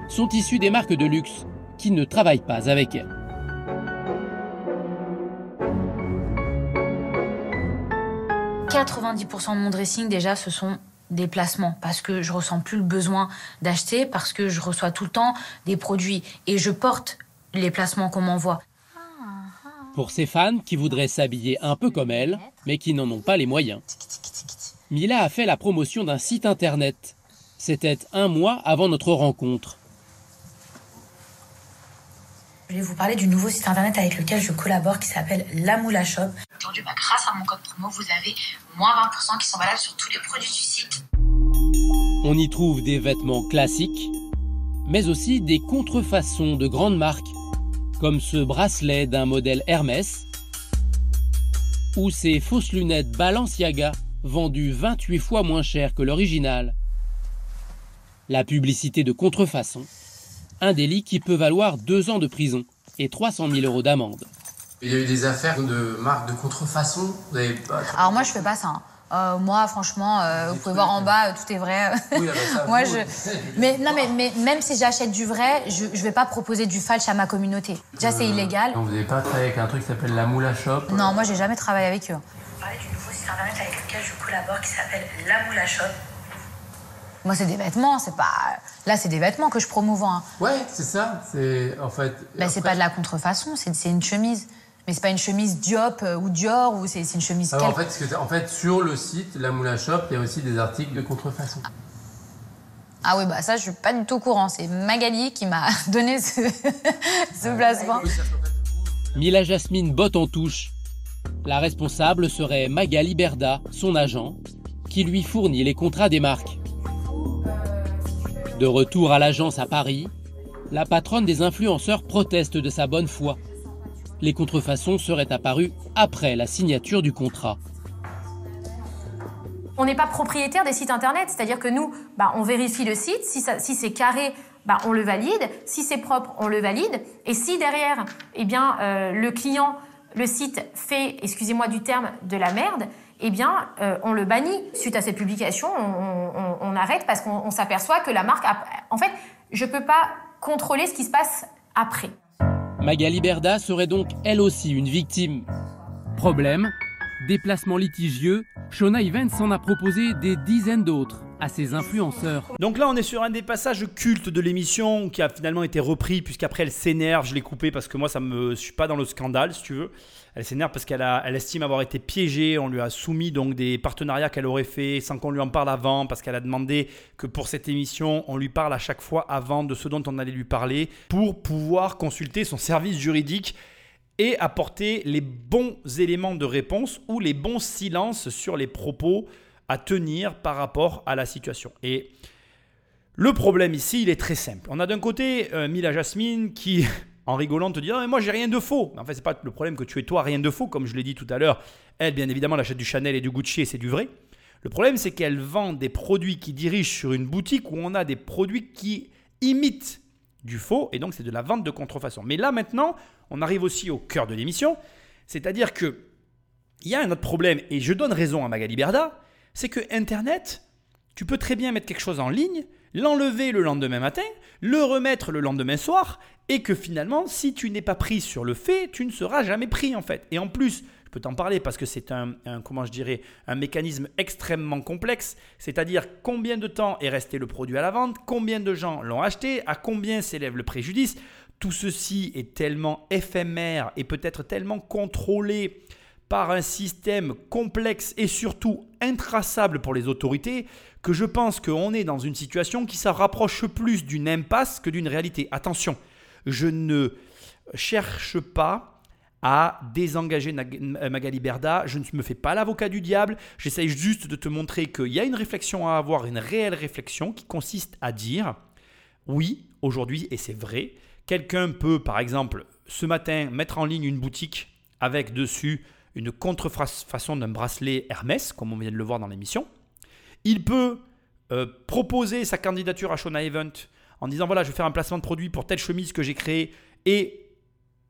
sont issus des marques de luxe qui ne travaillent pas avec elle. « 90% de mon dressing déjà ce sont des placements parce que je ressens plus le besoin d'acheter parce que je reçois tout le temps des produits et je porte les placements qu'on m'envoie. Pour ses fans qui voudraient s'habiller un peu comme elle, mais qui n'en ont pas les moyens. Mila a fait la promotion d'un site internet. C'était un mois avant notre rencontre. Je vais vous parler du nouveau site internet avec lequel je collabore qui s'appelle La Moula Shop. Aujourd'hui, bah, grâce à mon code promo, vous avez moins 20% qui sont valables sur tous les produits du site. On y trouve des vêtements classiques, mais aussi des contrefaçons de grandes marques comme ce bracelet d'un modèle Hermès ou ces fausses lunettes Balenciaga vendues 28 fois moins cher que l'original. La publicité de contrefaçon, un délit qui peut valoir deux ans de prison et 300 000 euros d'amende. Il y a eu des affaires de marques de contrefaçon Alors moi je fais pas ça. Hein. Euh, moi, franchement, euh, vous pouvez voir en bas, tout est vrai. Oui, moi, je. Mais non, mais, mais même si j'achète du vrai, je ne vais pas proposer du falche à ma communauté. Déjà, c'est euh, illégal. vous n'avez pas travaillé avec un truc qui s'appelle la Moula Shop Non, moi, j'ai jamais travaillé avec eux. Vous parlez du nouveau site internet avec lequel je collabore qui s'appelle la Moula Shop. Moi, c'est des vêtements, c'est pas. Là, c'est des vêtements que je promouvois. Hein. Ouais, c'est ça. C'est en fait. Ben, c'est pas de la contrefaçon, c'est une chemise. Mais c'est pas une chemise Diop euh, ou Dior ou c'est une chemise. en, fait, en fait, sur le site La Moulin Shop, il y a aussi des articles de contrefaçon. Ah oui, bah ça, je suis pas du tout au courant. C'est Magali qui m'a donné ce, ce placement. Mila Jasmine botte en touche. La responsable serait Magali Berda, son agent, qui lui fournit les contrats des marques. De retour à l'agence à Paris, la patronne des influenceurs proteste de sa bonne foi les contrefaçons seraient apparues après la signature du contrat. On n'est pas propriétaire des sites internet, c'est-à-dire que nous, bah, on vérifie le site, si, c'est carré, bah, on le valide, si c'est propre, on le valide, et si derrière, eh bien, euh, le client, le site fait, excusez-moi du terme, de la merde, eh bien, euh, on le bannit. Suite à cette publication, on, arrête parce qu'on s'aperçoit que la marque, en fait, je ne peux pas contrôler ce qui se passe après. Magali Berda serait donc elle aussi une victime. Problème, déplacement litigieux, Shona Evans en a proposé des dizaines d'autres à ses influenceurs. Donc là, on est sur un des passages cultes de l'émission qui a finalement été repris, puisqu'après elle s'énerve. Je l'ai coupé parce que moi, ça me, suis pas dans le scandale, si tu veux. Elle s'énerve parce qu'elle elle estime avoir été piégée. On lui a soumis donc des partenariats qu'elle aurait fait sans qu'on lui en parle avant, parce qu'elle a demandé que pour cette émission, on lui parle à chaque fois avant de ce dont on allait lui parler, pour pouvoir consulter son service juridique et apporter les bons éléments de réponse ou les bons silences sur les propos à tenir par rapport à la situation. Et le problème ici, il est très simple. On a d'un côté euh, Mila Jasmine qui, en rigolant, te dit non, mais moi j'ai rien de faux. En fait, c'est pas le problème que tu es toi rien de faux, comme je l'ai dit tout à l'heure. Elle, bien évidemment, elle achète du Chanel et du Gucci et c'est du vrai. Le problème, c'est qu'elle vend des produits qui dirigent sur une boutique où on a des produits qui imitent du faux, et donc c'est de la vente de contrefaçon. Mais là maintenant, on arrive aussi au cœur de l'émission, c'est-à-dire que il y a un autre problème, et je donne raison à Magali Berda, c'est que Internet, tu peux très bien mettre quelque chose en ligne, l'enlever le lendemain matin, le remettre le lendemain soir, et que finalement, si tu n'es pas pris sur le fait, tu ne seras jamais pris en fait. Et en plus, je peux t'en parler parce que c'est un, comment je dirais, un mécanisme extrêmement complexe. C'est-à-dire combien de temps est resté le produit à la vente, combien de gens l'ont acheté, à combien s'élève le préjudice. Tout ceci est tellement éphémère et peut-être tellement contrôlé par un système complexe et surtout intraçable pour les autorités que je pense qu'on est dans une situation qui se rapproche plus d'une impasse que d'une réalité. Attention, je ne cherche pas à désengager Magali Berda. Je ne me fais pas l'avocat du diable. J'essaye juste de te montrer qu'il y a une réflexion à avoir, une réelle réflexion qui consiste à dire oui, aujourd'hui, et c'est vrai, quelqu'un peut, par exemple, ce matin, mettre en ligne une boutique avec dessus une contrefaçon d'un bracelet Hermès, comme on vient de le voir dans l'émission. Il peut euh, proposer sa candidature à Shona Event en disant voilà, je vais faire un placement de produit pour telle chemise que j'ai créée et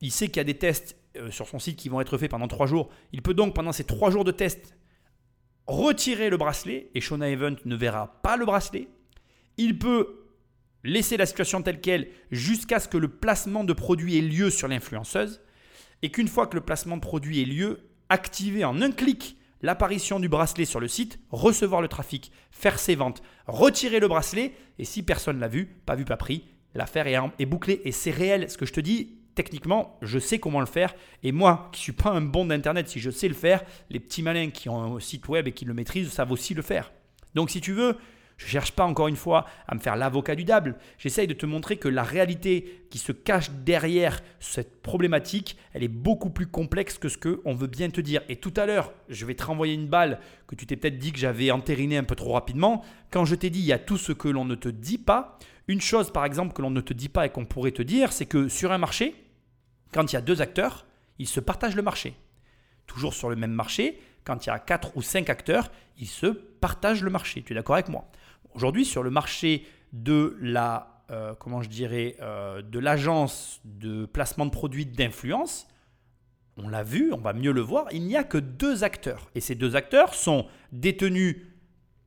il sait qu'il y a des tests euh, sur son site qui vont être faits pendant trois jours. Il peut donc, pendant ces trois jours de test, retirer le bracelet et Shona Event ne verra pas le bracelet. Il peut laisser la situation telle qu'elle jusqu'à ce que le placement de produit ait lieu sur l'influenceuse et qu'une fois que le placement de produit ait lieu, activer en un clic l'apparition du bracelet sur le site, recevoir le trafic, faire ses ventes, retirer le bracelet et si personne l'a vu, pas vu, pas pris, l'affaire est, est bouclée et c'est réel. Ce que je te dis, techniquement, je sais comment le faire. Et moi, qui suis pas un bon d'Internet, si je sais le faire, les petits malins qui ont un site web et qui le maîtrisent savent aussi le faire. Donc si tu veux, je ne cherche pas encore une fois à me faire l'avocat du diable. J'essaye de te montrer que la réalité qui se cache derrière cette problématique, elle est beaucoup plus complexe que ce qu'on veut bien te dire. Et tout à l'heure, je vais te renvoyer une balle que tu t'es peut-être dit que j'avais entériné un peu trop rapidement. Quand je t'ai dit il y a tout ce que l'on ne te dit pas, une chose par exemple que l'on ne te dit pas et qu'on pourrait te dire, c'est que sur un marché, quand il y a deux acteurs, ils se partagent le marché. Toujours sur le même marché, quand il y a quatre ou cinq acteurs, ils se partagent le marché. Tu es d'accord avec moi? Aujourd'hui, sur le marché de la, euh, comment je dirais, euh, de l'agence de placement de produits d'influence, on l'a vu, on va mieux le voir, il n'y a que deux acteurs. Et ces deux acteurs sont détenus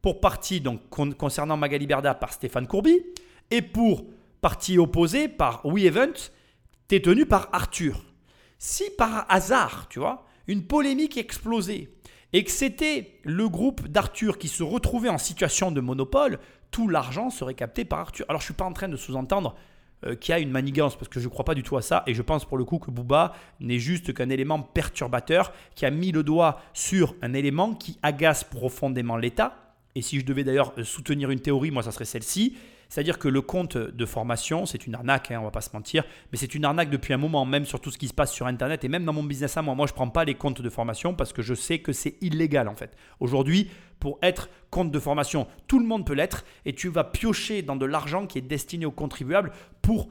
pour partie, donc concernant Magali Berda, par Stéphane Courby, et pour partie opposée par WeEvent, tenu par Arthur. Si par hasard, tu vois, une polémique explosait et que c'était le groupe d'Arthur qui se retrouvait en situation de monopole, tout l'argent serait capté par Arthur. Alors je suis pas en train de sous-entendre euh, qu'il y a une manigance parce que je ne crois pas du tout à ça et je pense pour le coup que Booba n'est juste qu'un élément perturbateur qui a mis le doigt sur un élément qui agace profondément l'État. Et si je devais d'ailleurs soutenir une théorie, moi ça serait celle-ci, c'est-à-dire que le compte de formation, c'est une arnaque, hein, on va pas se mentir, mais c'est une arnaque depuis un moment, même sur tout ce qui se passe sur Internet et même dans mon business à moi. Moi, je ne prends pas les comptes de formation parce que je sais que c'est illégal en fait. Aujourd'hui, pour être compte de formation, tout le monde peut l'être et tu vas piocher dans de l'argent qui est destiné aux contribuables pour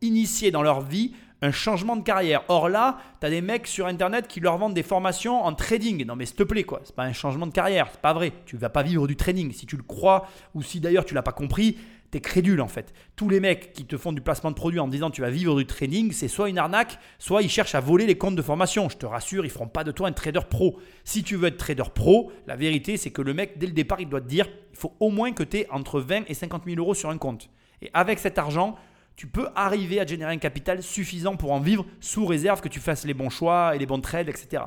initier dans leur vie un changement de carrière. Or là, tu as des mecs sur internet qui leur vendent des formations en trading. Non mais s'il te plaît quoi, c'est pas un changement de carrière, c'est pas vrai. Tu vas pas vivre du trading si tu le crois ou si d'ailleurs tu l'as pas compris, tu es crédule en fait. Tous les mecs qui te font du placement de produits en disant tu vas vivre du trading, c'est soit une arnaque, soit ils cherchent à voler les comptes de formation. Je te rassure, ils feront pas de toi un trader pro. Si tu veux être trader pro, la vérité c'est que le mec dès le départ il doit te dire il faut au moins que tu aies entre 20 et 50 000 euros sur un compte. Et avec cet argent, tu peux arriver à générer un capital suffisant pour en vivre sous réserve que tu fasses les bons choix et les bons trades, etc.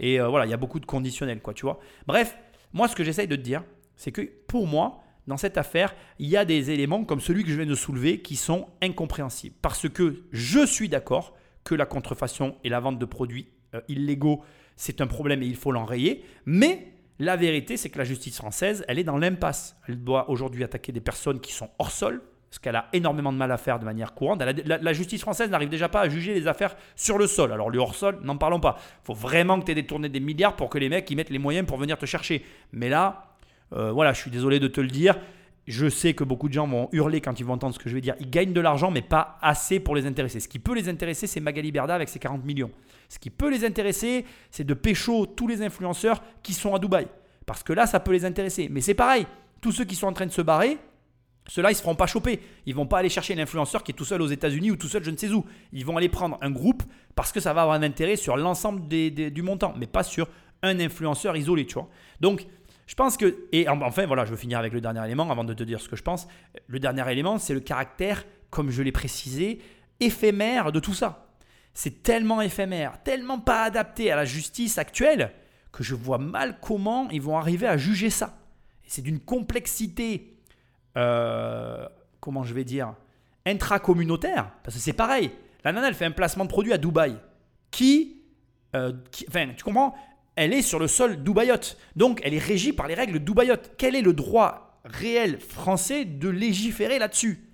Et euh, voilà, il y a beaucoup de conditionnels, quoi, tu vois. Bref, moi, ce que j'essaye de te dire, c'est que pour moi, dans cette affaire, il y a des éléments comme celui que je viens de soulever qui sont incompréhensibles. Parce que je suis d'accord que la contrefaçon et la vente de produits euh, illégaux, c'est un problème et il faut l'enrayer. Mais la vérité, c'est que la justice française, elle est dans l'impasse. Elle doit aujourd'hui attaquer des personnes qui sont hors sol, ce qu'elle a énormément de mal à faire de manière courante. la, justice française n'arrive déjà pas à juger les affaires sur le sol. Alors le hors-sol, n'en parlons pas. Il faut vraiment que tu aies détourné des milliards pour que les mecs y mettent les moyens pour venir te chercher. Mais là, euh, voilà, je suis désolé de te le dire. Je sais que beaucoup de gens vont hurler quand ils vont entendre ce que je vais dire. Ils gagnent de l'argent, mais pas assez pour les intéresser. Ce qui peut les intéresser, c'est Magali Berda avec ses 40 millions. Ce qui peut les intéresser, c'est de pécho tous les influenceurs qui sont à Dubaï. Parce que là, ça peut les intéresser. Mais c'est pareil. Tous ceux qui sont en train de se barrer, ceux-là, ils ne se feront pas choper. Ils vont pas aller chercher l'influenceur qui est tout seul aux États-Unis ou tout seul je ne sais où. Ils vont aller prendre un groupe parce que ça va avoir un intérêt sur l'ensemble du montant, mais pas sur un influenceur isolé, tu vois. Donc, je pense que, et enfin voilà, je veux finir avec le dernier élément avant de te dire ce que je pense. Le dernier élément, c'est le caractère, comme je l'ai précisé, éphémère de tout ça. C'est tellement éphémère, tellement pas adapté à la justice actuelle, que je vois mal comment ils vont arriver à juger ça. C'est d'une complexité, euh, comment je vais dire, intracommunautaire, parce que c'est pareil. La nana, elle fait un placement de produit à Dubaï. Qui, euh, enfin, tu comprends elle est sur le sol dubaïote. Donc elle est régie par les règles dubaïote. Quel est le droit réel français de légiférer là-dessus?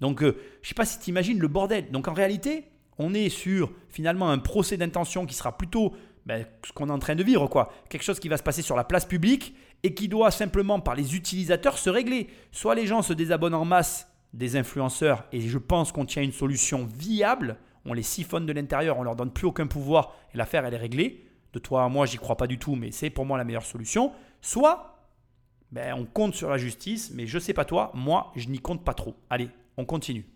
Donc euh, je sais pas si tu imagines le bordel. Donc en réalité, on est sur finalement un procès d'intention qui sera plutôt ben, ce qu'on est en train de vivre, quoi. Quelque chose qui va se passer sur la place publique et qui doit simplement par les utilisateurs se régler. Soit les gens se désabonnent en masse des influenceurs et je pense qu'on tient une solution viable. On les siphonne de l'intérieur, on leur donne plus aucun pouvoir et l'affaire elle est réglée de toi à moi, j'y crois pas du tout, mais c'est pour moi la meilleure solution. Soit, ben, on compte sur la justice, mais je sais pas toi, moi, je n'y compte pas trop. Allez, on continue.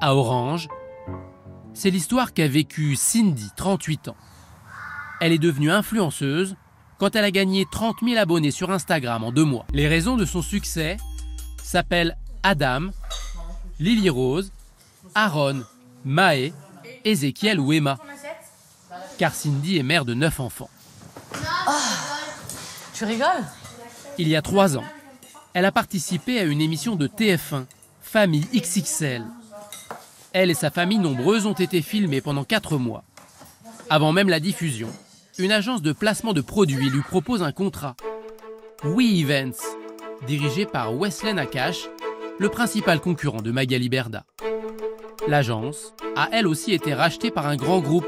À Orange, c'est l'histoire qu'a vécue Cindy, 38 ans. Elle est devenue influenceuse quand elle a gagné 30 000 abonnés sur Instagram en deux mois. Les raisons de son succès s'appellent Adam, Lily Rose, Aaron, Maë, Ezekiel ou Emma car Cindy est mère de neuf enfants. Ah, tu rigoles? Il y a trois ans, elle a participé à une émission de TF1, Famille XXL. Elle et sa famille nombreuse ont été filmées pendant quatre mois. Avant même la diffusion, une agence de placement de produits lui propose un contrat. We Events, dirigé par Wesley Nakash, le principal concurrent de Magali Berda. L'agence a elle aussi été rachetée par un grand groupe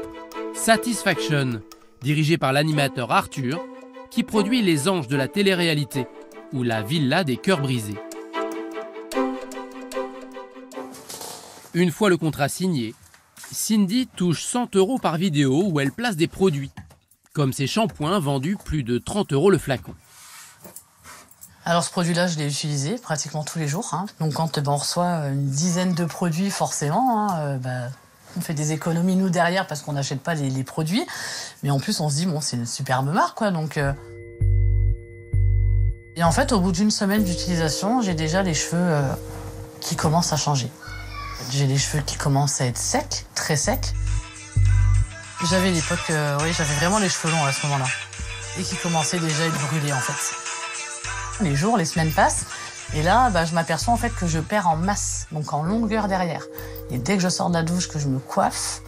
Satisfaction, dirigé par l'animateur Arthur, qui produit Les Anges de la télé-réalité ou La Villa des cœurs brisés. Une fois le contrat signé, Cindy touche 100 euros par vidéo où elle place des produits, comme ses shampoings vendus plus de 30 euros le flacon. Alors ce produit-là, je l'ai utilisé pratiquement tous les jours. Hein. Donc quand on reçoit une dizaine de produits, forcément, hein, euh, bah, on fait des économies nous derrière parce qu'on n'achète pas les, produits. Mais en plus, on se dit, bon, c'est une superbe marque, quoi. Donc. Euh. Et en fait, au bout d'une semaine d'utilisation, j'ai déjà les cheveux euh, qui commencent à changer. J'ai les cheveux qui commencent à être secs, très secs. J'avais l'époque, euh, oui, j'avais vraiment les cheveux longs à ce moment-là. Et qui commençaient déjà à être brûlés, en fait. Les jours, les semaines passent. Et là, bah, je m'aperçois en fait que je perds en masse, donc en longueur derrière. Et dès que je sors de la douche, que je me coiffe,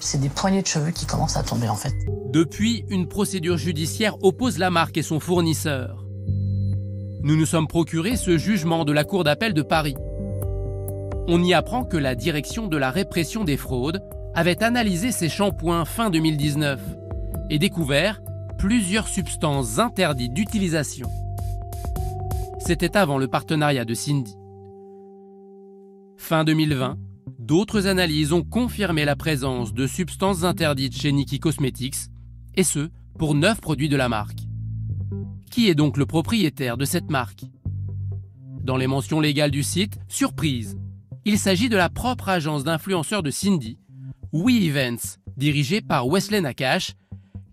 c'est des poignées de cheveux qui commencent à tomber en fait. Depuis, une procédure judiciaire oppose la marque et son fournisseur. Nous nous sommes procurés ce jugement de la Cour d'appel de Paris. On y apprend que la direction de la répression des fraudes avait analysé ces shampoings fin 2019 et découvert plusieurs substances interdites d'utilisation. C'était avant le partenariat de Cindy. Fin 2020, d'autres analyses ont confirmé la présence de substances interdites chez Nikki Cosmetics, et ce, pour 9 produits de la marque. Qui est donc le propriétaire de cette marque? Dans les mentions légales du site, surprise, il s'agit de la propre agence d'influenceurs de Cindy, We Events, dirigée par Wesley Nakash,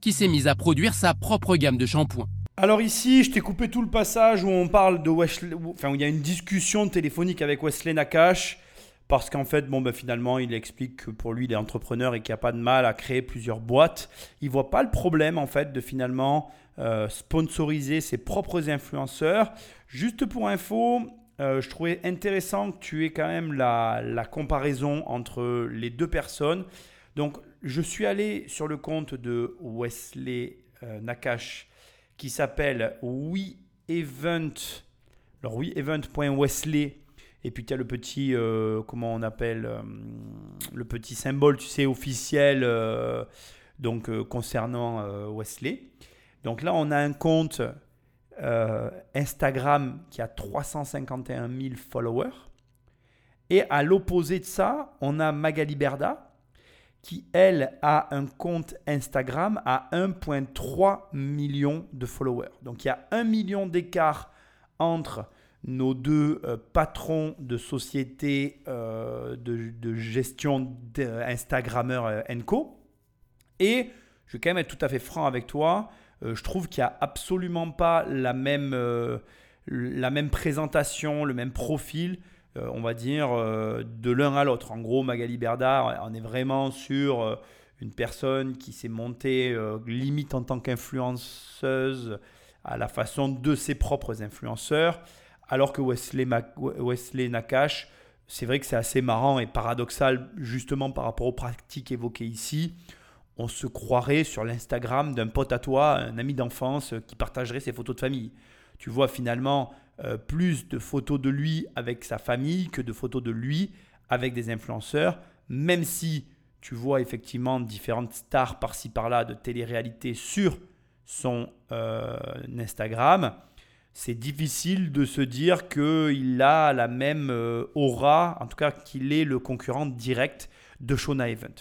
qui s'est mise à produire sa propre gamme de shampoings. Alors ici, je t'ai coupé tout le passage où on parle de Wesley, enfin où il y a une discussion téléphonique avec Wesley Nakash parce qu'en fait, bon, ben, finalement, il explique que pour lui, il est entrepreneur et qu'il n'y a pas de mal à créer plusieurs boîtes. Il voit pas le problème, en fait, de finalement euh, sponsoriser ses propres influenceurs. Juste pour info, euh, je trouvais intéressant que tu aies quand même la, comparaison entre les deux personnes. Donc, je suis allé sur le compte de Wesley euh, Nakash qui s'appelle WeEvent. Alors, WeEvent.wesley et puis tu as le petit, euh, comment on appelle, le petit symbole, tu sais, officiel, donc concernant Wesley. Donc là, on a un compte Instagram qui a 351 000 followers. Et à l'opposé de ça, on a Magali Berda qui, elle, a un compte Instagram à 1,3 million de followers. Donc il y a un million d'écart entre nos deux euh, patrons de société euh, de, gestion d'Instagrammeurs euh, Enco. Et je vais quand même être tout à fait franc avec toi. Je trouve qu'il n'y a absolument pas la même, la même présentation, le même profil, on va dire, de l'un à l'autre. En gros, Magali Berda, on est vraiment sur une personne qui s'est montée limite en tant qu'influenceuse à la façon de ses propres influenceurs. Alors que Wesley Nakash, c'est vrai que c'est assez marrant et paradoxal justement par rapport aux pratiques évoquées ici. On se croirait sur l'Instagram d'un pote à toi, un ami d'enfance qui partagerait ses photos de famille. Tu vois finalement euh, plus de photos de lui avec sa famille que de photos de lui avec des influenceurs, même si tu vois effectivement différentes stars par-ci par-là de télé-réalité sur son euh, Instagram c'est difficile de se dire qu'il a la même euh, aura, en tout cas qu'il est le concurrent direct de Shona Event.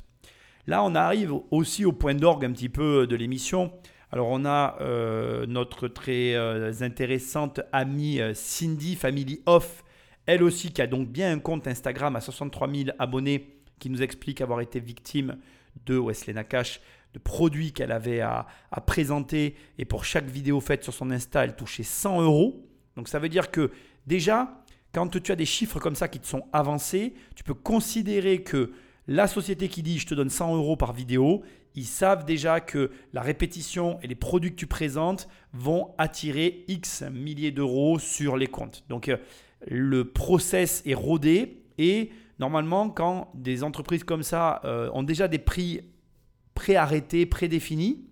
Là, on arrive aussi au point d'orgue un petit peu de l'émission. Alors, on a euh, notre très euh, intéressante amie Cindy Family Off, elle aussi qui a donc bien un compte Instagram à 63 000 abonnés, qui nous explique avoir été victime de Wesley Nakash de produits qu'elle avait à, présenter. Et pour chaque vidéo faite sur son Insta, elle touchait 100 euros. Donc ça veut dire que déjà, quand tu as des chiffres comme ça qui te sont avancés, tu peux considérer que la société qui dit je te donne 100 euros par vidéo, ils savent déjà que la répétition et les produits que tu présentes vont attirer X milliers d'euros sur les comptes. Donc euh, le process est rodé et normalement quand des entreprises comme ça euh, ont déjà des prix préarrêté, prédéfini,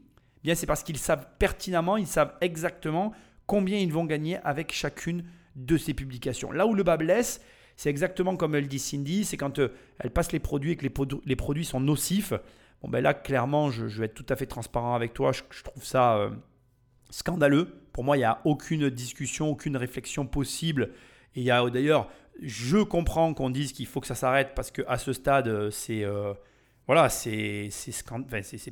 eh c'est parce qu'ils savent pertinemment, ils savent exactement combien ils vont gagner avec chacune de ces publications. Là où le bas blesse, c'est exactement comme elle dit Cindy, c'est quand euh, elle passe les produits et que les, produits sont nocifs. Bon ben là, clairement, je, vais être tout à fait transparent avec toi, je, trouve ça euh, scandaleux. Pour moi, il n'y a aucune discussion, aucune réflexion possible. Et il y a d'ailleurs, je comprends qu'on dise qu'il faut que ça s'arrête parce qu'à ce stade, euh, c'est voilà, c'est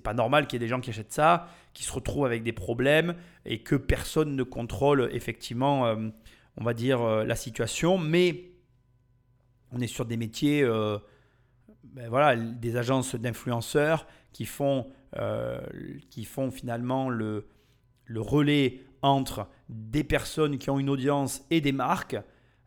pas normal qu'il y ait des gens qui achètent ça, qui se retrouvent avec des problèmes et que personne ne contrôle effectivement, euh, on va dire, euh, la situation. Mais on est sur des métiers, euh, ben voilà, des agences d'influenceurs qui font, qui font finalement le, le relais entre des personnes qui ont une audience et des marques.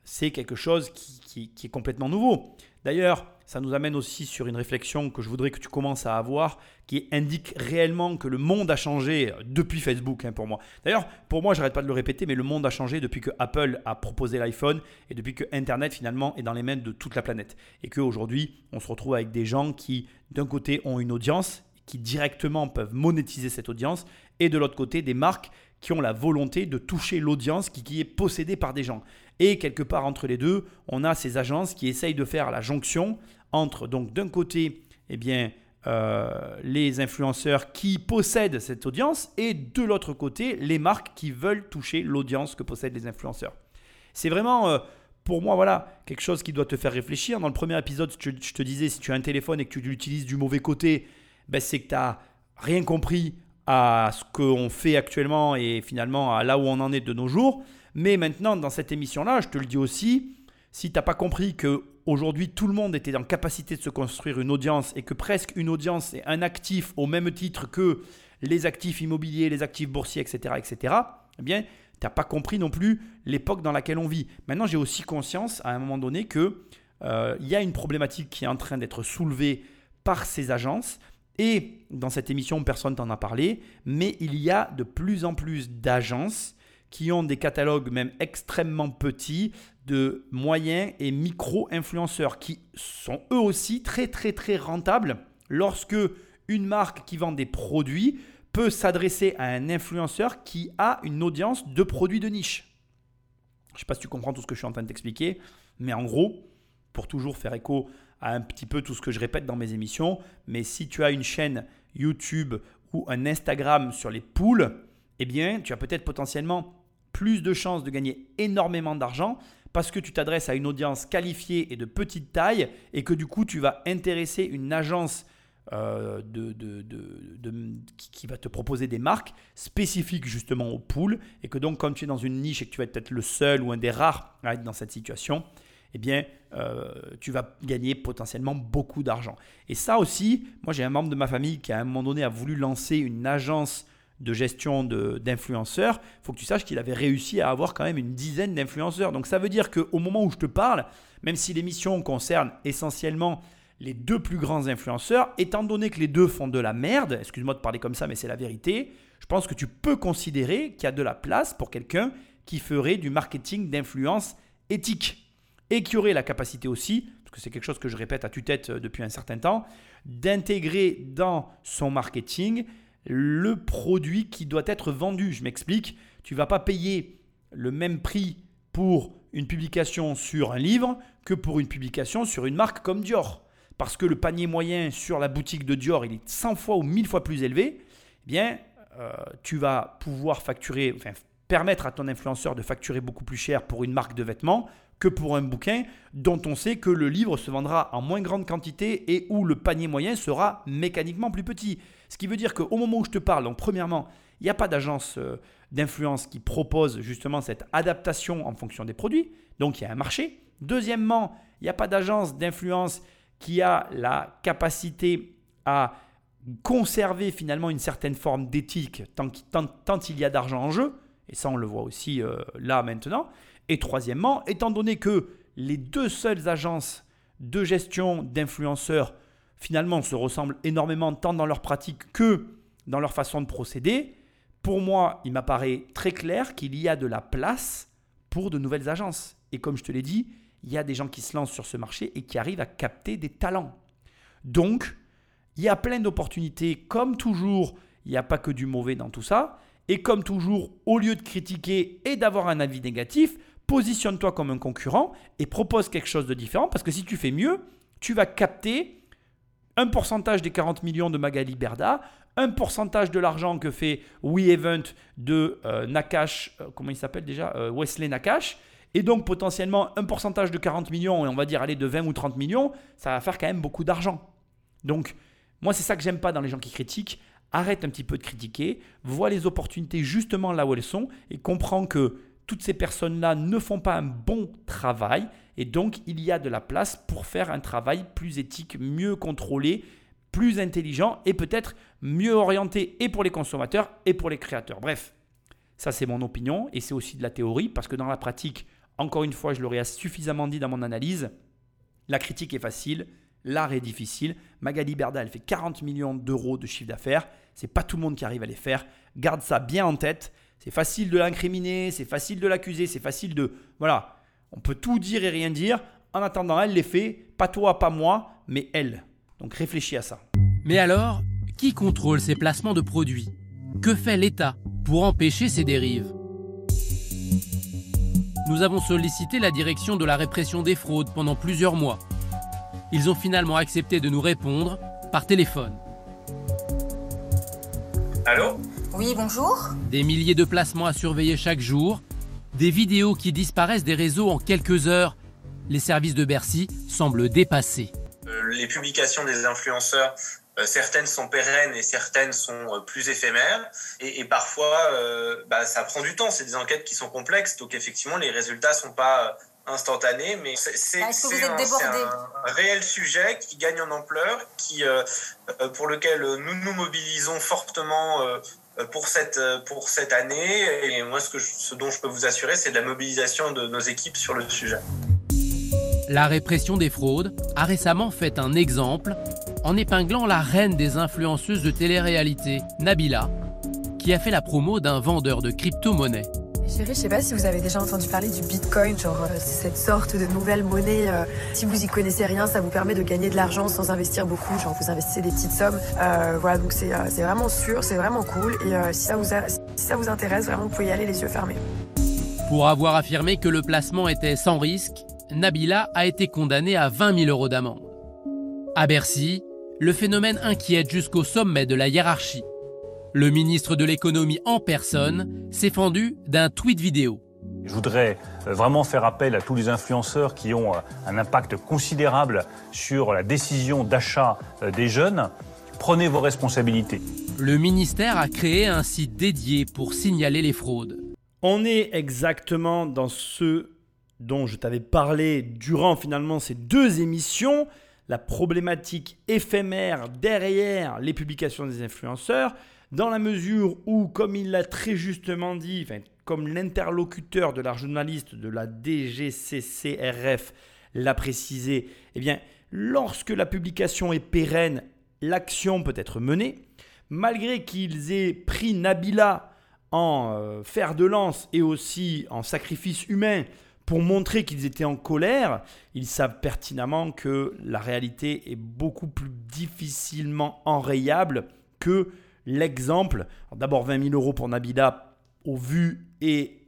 C'est quelque chose qui, qui est complètement nouveau. D'ailleurs, ça nous amène aussi sur une réflexion que je voudrais que tu commences à avoir, qui indique réellement que le monde a changé depuis Facebook hein, pour moi. D'ailleurs, pour moi, j'arrête pas de le répéter, mais le monde a changé depuis que Apple a proposé l'iPhone et depuis que Internet finalement est dans les mains de toute la planète. Et qu'aujourd'hui, on se retrouve avec des gens qui, d'un côté, ont une audience, qui directement peuvent monétiser cette audience, et de l'autre côté, des marques qui ont la volonté de toucher l'audience qui, qui est possédée par des gens. Et quelque part entre les deux, on a ces agences qui essayent de faire la jonction entre, donc d'un côté, eh bien, euh, les influenceurs qui possèdent cette audience et de l'autre côté, les marques qui veulent toucher l'audience que possèdent les influenceurs. C'est vraiment, euh, pour moi, voilà, quelque chose qui doit te faire réfléchir. Dans le premier épisode, je te disais, si tu as un téléphone et que tu l'utilises du mauvais côté, ben, c'est que tu n'as rien compris à ce qu'on fait actuellement et finalement à là où on en est de nos jours. Mais maintenant, dans cette émission-là, je te le dis aussi, si tu n'as pas compris que aujourd'hui tout le monde était en capacité de se construire une audience et que presque une audience est un actif au même titre que les actifs immobiliers, les actifs boursiers, etc., etc., eh bien, tu n'as pas compris non plus l'époque dans laquelle on vit. Maintenant, j'ai aussi conscience à un moment donné que euh, il y a une problématique qui est en train d'être soulevée par ces agences. Et dans cette émission, personne t'en a parlé, mais il y a de plus en plus d'agences qui ont des catalogues même extrêmement petits de moyens et micro-influenceurs qui sont eux aussi très très très rentables lorsque une marque qui vend des produits peut s'adresser à un influenceur qui a une audience de produits de niche. Je ne sais pas si tu comprends tout ce que je suis en train de t'expliquer, mais en gros, pour toujours faire écho à un petit peu tout ce que je répète dans mes émissions, mais si tu as une chaîne YouTube ou un Instagram sur les poules, eh bien, tu as peut-être potentiellement plus de chances de gagner énormément d'argent parce que tu t'adresses à une audience qualifiée et de petite taille et que du coup, tu vas intéresser une agence euh, de, qui va te proposer des marques spécifiques justement aux poules et que donc comme tu es dans une niche et que tu vas être peut-être le seul ou un des rares à être dans cette situation, eh bien, euh, tu vas gagner potentiellement beaucoup d'argent. Et ça aussi, moi j'ai un membre de ma famille qui à un moment donné a voulu lancer une agence de gestion d'influenceurs. Il faut que tu saches qu'il avait réussi à avoir quand même une dizaine d'influenceurs. Donc ça veut dire qu'au moment où je te parle, même si l'émission concerne essentiellement les deux plus grands influenceurs, étant donné que les deux font de la merde, excuse-moi de parler comme ça, mais c'est la vérité, je pense que tu peux considérer qu'il y a de la place pour quelqu'un qui ferait du marketing d'influence éthique et qui aurait la capacité aussi, parce que c'est quelque chose que je répète à tue-tête depuis un certain temps, d'intégrer dans son marketing le produit qui doit être vendu. Je m'explique, tu vas pas payer le même prix pour une publication sur un livre que pour une publication sur une marque comme Dior. Parce que le panier moyen sur la boutique de Dior, est 100 fois ou 1000 fois plus élevé, eh bien, euh, tu vas pouvoir facturer, permettre à ton influenceur de facturer beaucoup plus cher pour une marque de vêtements que pour un bouquin dont on sait que le livre se vendra en moins grande quantité et où le panier moyen sera mécaniquement plus petit. Ce qui veut dire qu'au moment où je te parle, donc premièrement, il n'y a pas d'agence euh, d'influence qui propose justement cette adaptation en fonction des produits, donc il y a un marché. Deuxièmement, il n'y a pas d'agence d'influence qui a la capacité à conserver finalement une certaine forme d'éthique tant, tant, il y a d'argent en jeu, et ça on le voit aussi euh, là maintenant. Et troisièmement, étant donné que les deux seules agences de gestion d'influenceurs finalement se ressemblent énormément tant dans leur pratique que dans leur façon de procéder, pour moi, il m'apparaît très clair qu'il y a de la place pour de nouvelles agences. Et comme je te l'ai dit, il y a des gens qui se lancent sur ce marché et qui arrivent à capter des talents. Donc, il y a plein d'opportunités. Comme toujours, il n'y a pas que du mauvais dans tout ça. Et comme toujours, au lieu de critiquer et d'avoir un avis négatif, positionne-toi comme un concurrent et propose quelque chose de différent parce que si tu fais mieux, tu vas capter un pourcentage des 40 millions de Magali Berda, un pourcentage de l'argent que fait WeEvent de euh, Nakash, euh, comment il s'appelle déjà euh, Wesley Nakash, et donc potentiellement un pourcentage de 40 millions, et on va dire aller de 20 ou 30 millions, ça va faire quand même beaucoup d'argent. Donc, moi, c'est ça que j'aime pas dans les gens qui critiquent. Arrête un petit peu de critiquer, vois les opportunités justement là où elles sont, et comprends que toutes ces personnes-là ne font pas un bon travail et donc il y a de la place pour faire un travail plus éthique, mieux contrôlé, plus intelligent et peut-être mieux orienté et pour les consommateurs et pour les créateurs. Bref, ça c'est mon opinion et c'est aussi de la théorie parce que dans la pratique, encore une fois, je l'aurais suffisamment dit dans mon analyse, la critique est facile, l'art est difficile. Magali Berda, elle fait 40 millions d'euros de chiffre d'affaires. C'est pas tout le monde qui arrive à les faire. Garde ça bien en tête. C'est facile de l'incriminer, c'est facile de l'accuser, c'est facile de... Voilà, on peut tout dire et rien dire. En attendant, elle les fait, pas toi, pas moi, mais elle. Donc réfléchis à ça. Mais alors, qui contrôle ces placements de produits? Que fait l'État pour empêcher ces dérives? Nous avons sollicité la direction de la répression des fraudes pendant plusieurs mois. Ils ont finalement accepté de nous répondre par téléphone. Allô? Oui, bonjour. Des milliers de placements à surveiller chaque jour, des vidéos qui disparaissent des réseaux en quelques heures. Les services de Bercy semblent dépassés. Euh, les publications des influenceurs, euh, certaines sont pérennes et certaines sont euh, plus éphémères. Et, parfois, bah, ça prend du temps. C'est des enquêtes qui sont complexes. Donc effectivement, les résultats sont pas instantanés, mais c'est bah, un, un, réel sujet qui gagne en ampleur, qui, pour lequel nous nous mobilisons fortement euh, pour cette, euh, pour cette année. Et moi, ce, ce dont je peux vous assurer, c'est de la mobilisation de nos équipes sur le sujet. La répression des fraudes a récemment fait un exemple en épinglant la reine des influenceuses de télé-réalité, Nabila, qui a fait la promo d'un vendeur de crypto-monnaies. Chérie, je sais pas si vous avez déjà entendu parler du Bitcoin, genre euh, cette sorte de nouvelle monnaie. euh, si vous y connaissez rien, ça vous permet de gagner de l'argent sans investir beaucoup. Genre vous investissez des petites sommes. Euh, voilà, donc c'est vraiment sûr, c'est vraiment cool. Et si, ça vous si ça vous intéresse, vraiment, vous pouvez y aller les yeux fermés. Pour avoir affirmé que le placement était sans risque, Nabila a été condamnée à 20 000 euros d'amende. À Bercy, le phénomène inquiète jusqu'au sommet de la hiérarchie. Le ministre de l'économie en personne s'est fendu d'un tweet vidéo. Je voudrais euh, vraiment faire appel à tous les influenceurs qui ont euh, un impact considérable sur la décision d'achat euh, des jeunes. Prenez vos responsabilités. Le ministère a créé un site dédié pour signaler les fraudes. On est exactement dans ce dont je t'avais parlé durant finalement ces deux émissions, la problématique éphémère derrière les publications des influenceurs, dans la mesure où, comme il l'a très justement dit, comme l'interlocuteur de la journaliste de la DGCCRF l'a précisé, eh bien, lorsque la publication est pérenne, l'action peut être menée. Malgré qu'ils aient pris Nabila en euh, fer de lance et aussi en sacrifice humain pour montrer qu'ils étaient en colère, ils savent pertinemment que la réalité est beaucoup plus difficilement enrayable que l'exemple. D'abord 20 000 euros pour Nabila au vu et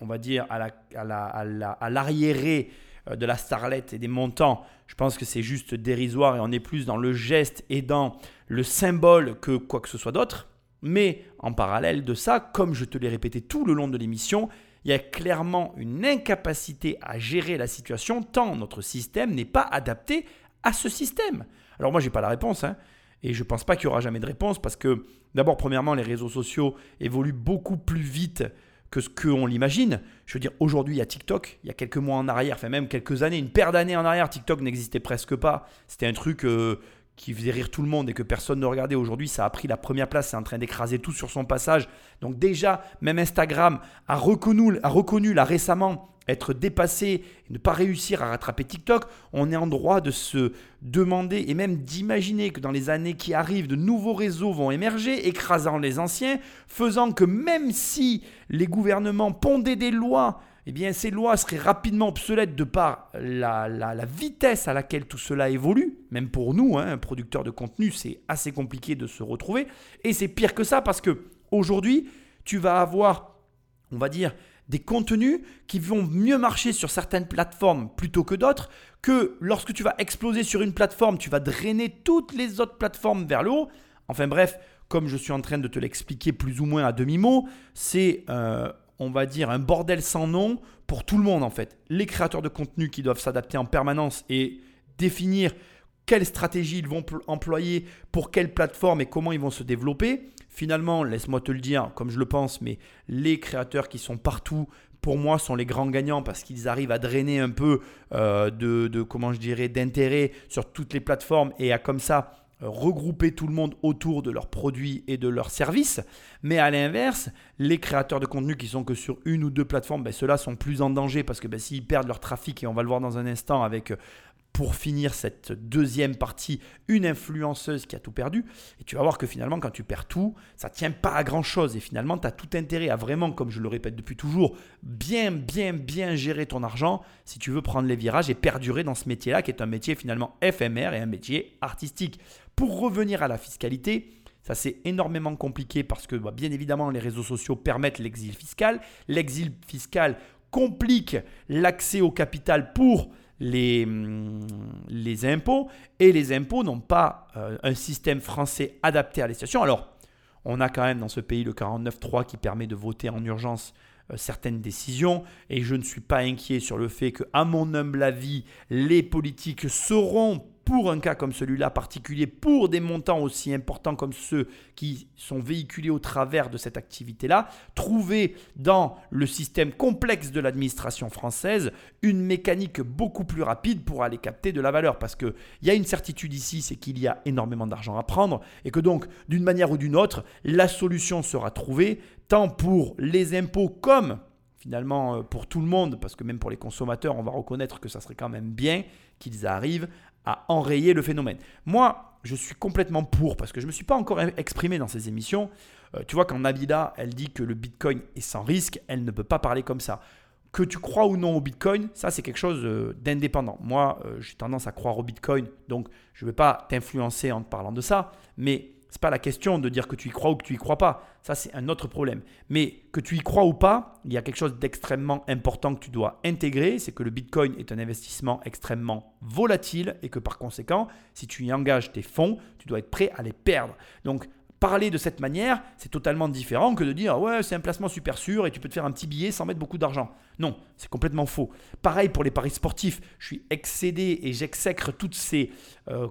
on va dire à l'arriéré euh, de la starlette et des montants, je pense que c'est juste dérisoire et on est plus dans le geste et dans le symbole que quoi que ce soit d'autre. Mais en parallèle de ça, comme je te l'ai répété tout le long de l'émission, il y a clairement une incapacité à gérer la situation tant notre système n'est pas adapté à ce système. Alors moi, j'ai pas la réponse, hein, et je pense pas qu'il y aura jamais de réponse parce que d'abord, premièrement, les réseaux sociaux évoluent beaucoup plus vite que ce qu'on l'imagine. Je veux dire, aujourd'hui, il y a TikTok. Il y a quelques mois en arrière, enfin même quelques années, une paire d'années en arrière, TikTok n'existait presque pas. C'était un truc euh, qui faisait rire tout le monde et que personne ne regardait. Aujourd'hui, ça a pris la première place. C'est en train d'écraser tout sur son passage. Donc déjà, même Instagram a reconnu, a reconnu là récemment être dépassé et ne pas réussir à rattraper TikTok, on est en droit de se demander et même d'imaginer que dans les années qui arrivent, de nouveaux réseaux vont émerger, écrasant les anciens, faisant que même si les gouvernements pondaient des lois, eh bien ces lois seraient rapidement obsolètes de par la, vitesse à laquelle tout cela évolue. Même pour nous, hein, un producteur de contenu, c'est assez compliqué de se retrouver. Et c'est pire que ça parce que aujourd'hui, tu vas avoir, on va dire, des contenus qui vont mieux marcher sur certaines plateformes plutôt que d'autres, que lorsque tu vas exploser sur une plateforme, tu vas drainer toutes les autres plateformes vers le haut. Enfin bref, comme je suis en train de te l'expliquer plus ou moins à demi-mot, c'est, euh, on va dire, un bordel sans nom pour tout le monde en fait. Les créateurs de contenu qui doivent s'adapter en permanence et définir quelle stratégie ils vont pl- employer pour quelle plateforme et comment ils vont se développer. Finalement, laisse-moi te le dire comme je le pense, mais les créateurs qui sont partout, pour moi, sont les grands gagnants parce qu'ils arrivent à drainer un peu euh, de, comment je dirais, d'intérêt sur toutes les plateformes et à comme ça regrouper tout le monde autour de leurs produits et de leurs services. Mais à l'inverse, les créateurs de contenu qui sont que sur une ou deux plateformes, ben, ceux-là sont plus en danger parce que ben, s'ils perdent leur trafic, et on va le voir dans un instant avec euh, pour finir cette deuxième partie, une influenceuse qui a tout perdu. Et tu vas voir que finalement, quand tu perds tout, ça tient pas à grand chose. Et finalement, tu as tout intérêt à vraiment, comme je le répète depuis toujours, bien, bien, bien gérer ton argent si tu veux prendre les virages et perdurer dans ce métier-là, qui est un métier finalement éphémère et un métier artistique. Pour revenir à la fiscalité, ça c'est énormément compliqué parce que bah, bien évidemment les réseaux sociaux permettent l'exil fiscal. L'exil fiscal complique l'accès au capital pour les, hum, les impôts et les impôts n'ont pas euh, un système français adapté à la situation. Alors, on a quand même dans ce pays le 49.3 qui permet de voter en urgence euh, certaines décisions et je ne suis pas inquiet sur le fait que, à mon humble avis, les politiques seront pour un cas comme celui-là particulier, pour des montants aussi importants comme ceux qui sont véhiculés au travers de cette activité-là, trouver dans le système complexe de l'administration française une mécanique beaucoup plus rapide pour aller capter de la valeur. Parce qu'il y a une certitude ici, c'est qu'il y a énormément d'argent à prendre et que donc, d'une manière ou d'une autre, la solution sera trouvée, tant pour les impôts comme finalement euh, pour tout le monde, parce que même pour les consommateurs, on va reconnaître que ça serait quand même bien qu'ils arrivent à enrayer le phénomène. Moi, je suis complètement pour, parce que je ne me suis pas encore exprimé dans ces émissions. Euh, tu vois, quand Nabila, elle dit que le Bitcoin est sans risque, elle ne peut pas parler comme ça. Que tu crois ou non au Bitcoin, ça c'est quelque chose euh, d'indépendant. Moi, j'ai tendance à croire au Bitcoin, donc je ne vais pas t'influencer en te parlant de ça, mais n'est pas la question de dire que tu y crois ou que tu y crois pas. Ça, c'est un autre problème. Mais que tu y crois ou pas, il y a quelque chose d'extrêmement important que tu dois intégrer. C'est que le Bitcoin est un investissement extrêmement volatile et que par conséquent, si tu y engages tes fonds, tu dois être prêt à les perdre. Donc, parler de cette manière, c'est totalement différent que de dire ouais, c'est un placement super sûr et tu peux te faire un petit billet sans mettre beaucoup d'argent. Non, c'est complètement faux. Pareil pour les paris sportifs. Je suis excédé et j'exècre toutes ces, euh,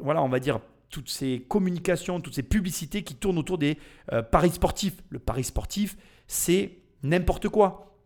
voilà, on va dire toutes ces communications, toutes ces publicités qui tournent autour des euh, paris sportifs. Le pari sportif, c'est n'importe quoi.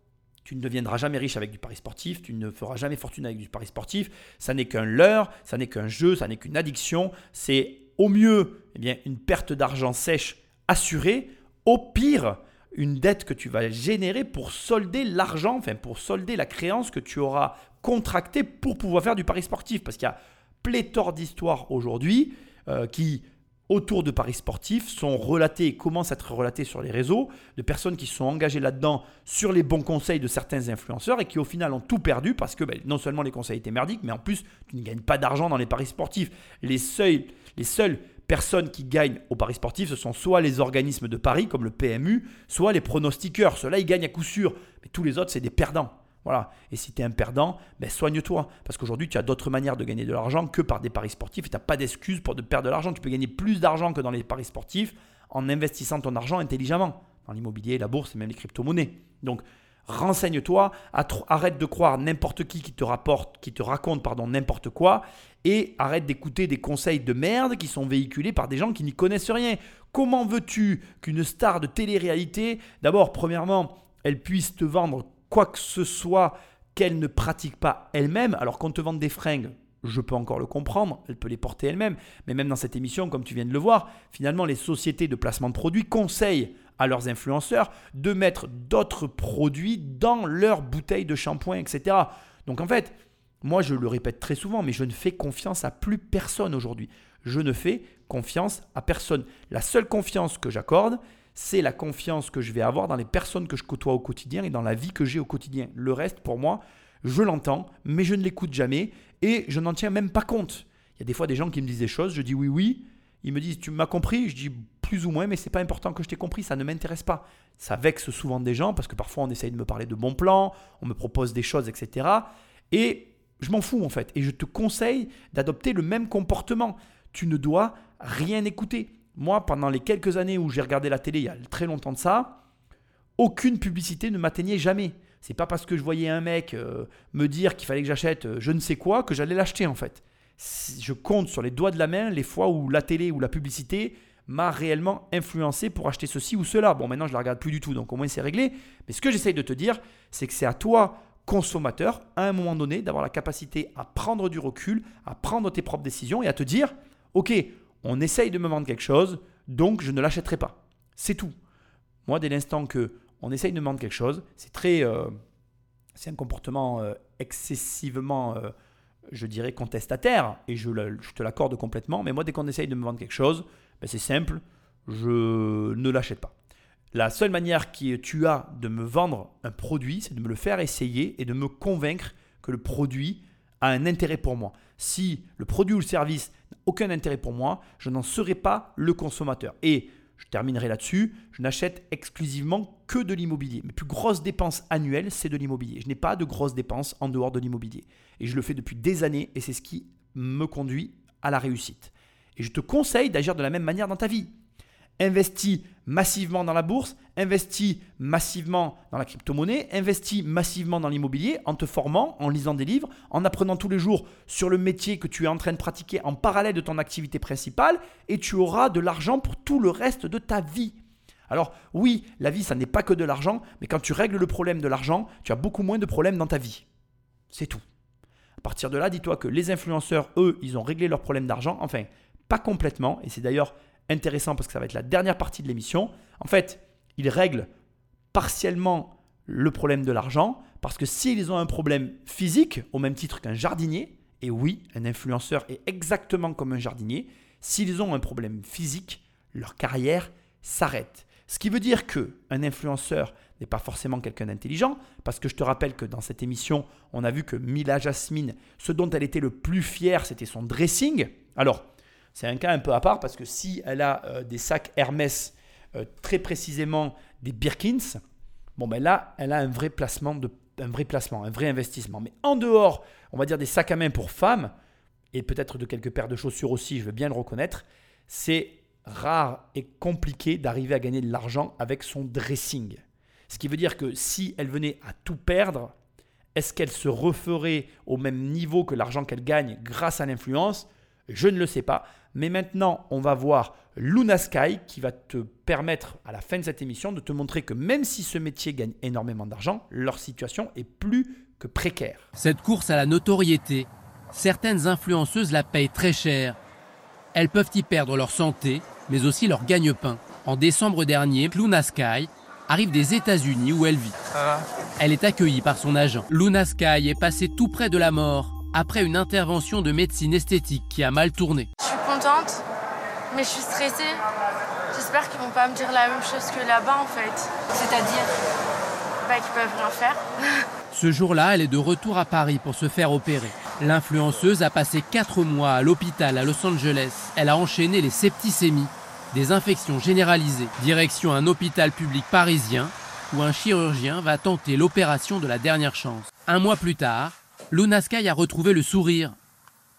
Tu ne deviendras jamais riche avec du pari sportif, tu ne feras jamais fortune avec du pari sportif. Ça n'est qu'un leurre, ça n'est qu'un jeu, ça n'est qu'une addiction. C'est au mieux eh bien, une perte d'argent sèche assurée, au pire une dette que tu vas générer pour solder l'argent, enfin pour solder la créance que tu auras contractée pour pouvoir faire du pari sportif. Parce qu'il y a pléthore d'histoires aujourd'hui euh, qui, autour de paris sportifs, sont relatés et commencent à être relatés sur les réseaux, de personnes qui sont engagées là-dedans sur les bons conseils de certains influenceurs et qui au final ont tout perdu parce que ben, non seulement les conseils étaient merdiques, mais en plus tu ne gagnes pas d'argent dans les paris sportifs. Les, les seules personnes qui gagnent aux paris sportifs, ce sont soit les organismes de paris comme le PMU, soit les pronostiqueurs. Ceux-là, ils gagnent à coup sûr, mais tous les autres, c'est des perdants. Voilà. Et si tu es un perdant, ben soigne-toi. Parce qu'aujourd'hui, tu as d'autres manières de gagner de l'argent que par des paris sportifs. Et tu n'as pas d'excuse pour de perdre de l'argent. Tu peux gagner plus d'argent que dans les paris sportifs en investissant ton argent intelligemment. Dans l'immobilier, la bourse et même les crypto-monnaies. Donc, renseigne-toi, arrête de croire n'importe qui qui te rapporte, qui te raconte pardon n'importe quoi et arrête d'écouter des conseils de merde qui sont véhiculés par des gens qui n'y connaissent rien. Comment veux-tu qu'une star de télé-réalité, d'abord premièrement, elle puisse te vendre quoi que ce soit qu'elle ne pratique pas elle-même, alors qu'on te vende des fringues, je peux encore le comprendre, elle peut les porter elle-même, mais même dans cette émission, comme tu viens de le voir, finalement les sociétés de placement de produits conseillent à leurs influenceurs de mettre d'autres produits dans leurs bouteilles de shampoing, etc. Donc en fait, moi je le répète très souvent, mais je ne fais confiance à plus personne aujourd'hui. Je ne fais confiance à personne. La seule confiance que j'accorde, c'est la confiance que je vais avoir dans les personnes que je côtoie au quotidien et dans la vie que j'ai au quotidien. Le reste, pour moi, je l'entends, mais je ne l'écoute jamais et je n'en tiens même pas compte. Il y a des fois des gens qui me disent des choses, je dis oui, oui. Ils me disent tu m'as compris? Je dis plus ou moins, mais c'est pas important que je t'ai compris, ça ne m'intéresse pas. Ça vexe souvent des gens parce que parfois on essaye de me parler de bons plans, on me propose des choses, etc. Et je m'en fous en fait. Et je te conseille d'adopter le même comportement. Tu ne dois rien écouter. Moi, pendant les quelques années où j'ai regardé la télé, il y a très longtemps de ça, aucune publicité ne m'atteignait jamais. C'est pas parce que je voyais un mec euh, me dire qu'il fallait que j'achète euh, je ne sais quoi que j'allais l'acheter en fait. Je compte sur les doigts de la main les fois où la télé ou la publicité m'a réellement influencé pour acheter ceci ou cela. Bon, maintenant je la regarde plus du tout, donc au moins c'est réglé. Mais ce que j'essaye de te dire, c'est que c'est à toi, consommateur, à un moment donné, d'avoir la capacité à prendre du recul, à prendre tes propres décisions et à te dire, ok, on essaye de me vendre quelque chose, donc je ne l'achèterai pas. C'est tout. Moi, dès l'instant que on essaye de me vendre quelque chose, c'est très, euh, c'est un comportement euh, excessivement, euh, je dirais, contestataire, et je, te l'accorde complètement. Mais moi, dès qu'on essaye de me vendre quelque chose, ben, c'est simple, je ne l'achète pas. La seule manière que tu as de me vendre un produit, c'est de me le faire essayer et de me convaincre que le produit un intérêt pour moi. Si le produit ou le service n'a aucun intérêt pour moi, je n'en serai pas le consommateur. Et je terminerai là-dessus, je n'achète exclusivement que de l'immobilier. Mes plus grosses dépenses annuelles, c'est de l'immobilier. Je n'ai pas de grosses dépenses en dehors de l'immobilier. Et je le fais depuis des années et c'est ce qui me conduit à la réussite. Et je te conseille d'agir de la même manière dans ta vie investis massivement dans la bourse, investis massivement dans la crypto-monnaie, investis massivement dans l'immobilier en te formant, en lisant des livres, en apprenant tous les jours sur le métier que tu es en train de pratiquer en parallèle de ton activité principale et tu auras de l'argent pour tout le reste de ta vie. Alors oui, la vie, ça n'est pas que de l'argent, mais quand tu règles le problème de l'argent, tu as beaucoup moins de problèmes dans ta vie. C'est tout. À partir de là, dis-toi que les influenceurs, eux, ils ont réglé leur problème d'argent. Enfin, pas complètement, et c'est d'ailleurs intéressant parce que ça va être la dernière partie de l'émission. En fait, il règle partiellement le problème de l'argent, parce que s'ils ont un problème physique, au même titre qu'un jardinier, et oui, un influenceur est exactement comme un jardinier, s'ils ont un problème physique, leur carrière s'arrête. Ce qui veut dire que un influenceur n'est pas forcément quelqu'un d'intelligent, parce que je te rappelle que dans cette émission, on a vu que Mila Jasmine, ce dont elle était le plus fière, c'était son dressing. Alors, c'est un cas un peu à part, parce que si elle a euh, des sacs Hermès, euh, très précisément des Birkins, bon ben là, elle a un vrai placement, un vrai placement, un vrai investissement. Mais en dehors, on va dire des sacs à main pour femmes, et peut-être de quelques paires de chaussures aussi, je veux bien le reconnaître, c'est rare et compliqué d'arriver à gagner de l'argent avec son dressing. Ce qui veut dire que si elle venait à tout perdre, est-ce qu'elle se referait au même niveau que l'argent qu'elle gagne grâce à l'influence? Je ne le sais pas. Mais maintenant, on va voir Luna Sky qui va te permettre à la fin de cette émission de te montrer que même si ce métier gagne énormément d'argent, leur situation est plus que précaire. Cette course à la notoriété, certaines influenceuses la payent très cher. Elles peuvent y perdre leur santé, mais aussi leur gagne-pain. En décembre dernier, Luna Sky arrive des États-Unis où elle vit. Elle est accueillie par son agent. Luna Sky est passée tout près de la mort après une intervention de médecine esthétique qui a mal tourné. Je suis contente, mais je suis stressée. J'espère qu'ils vont pas me dire la même chose que là-bas en fait. C'est-à-dire Bah qu'ils peuvent rien faire. Ce jour-là, elle est de retour à Paris pour se faire opérer. L'influenceuse a passé 4 mois à l'hôpital à Los Angeles. Elle a enchaîné les septicémies, des infections généralisées. Direction un hôpital public parisien où un chirurgien va tenter l'opération de la dernière chance. Un mois plus tard, Luna Sky a retrouvé le sourire.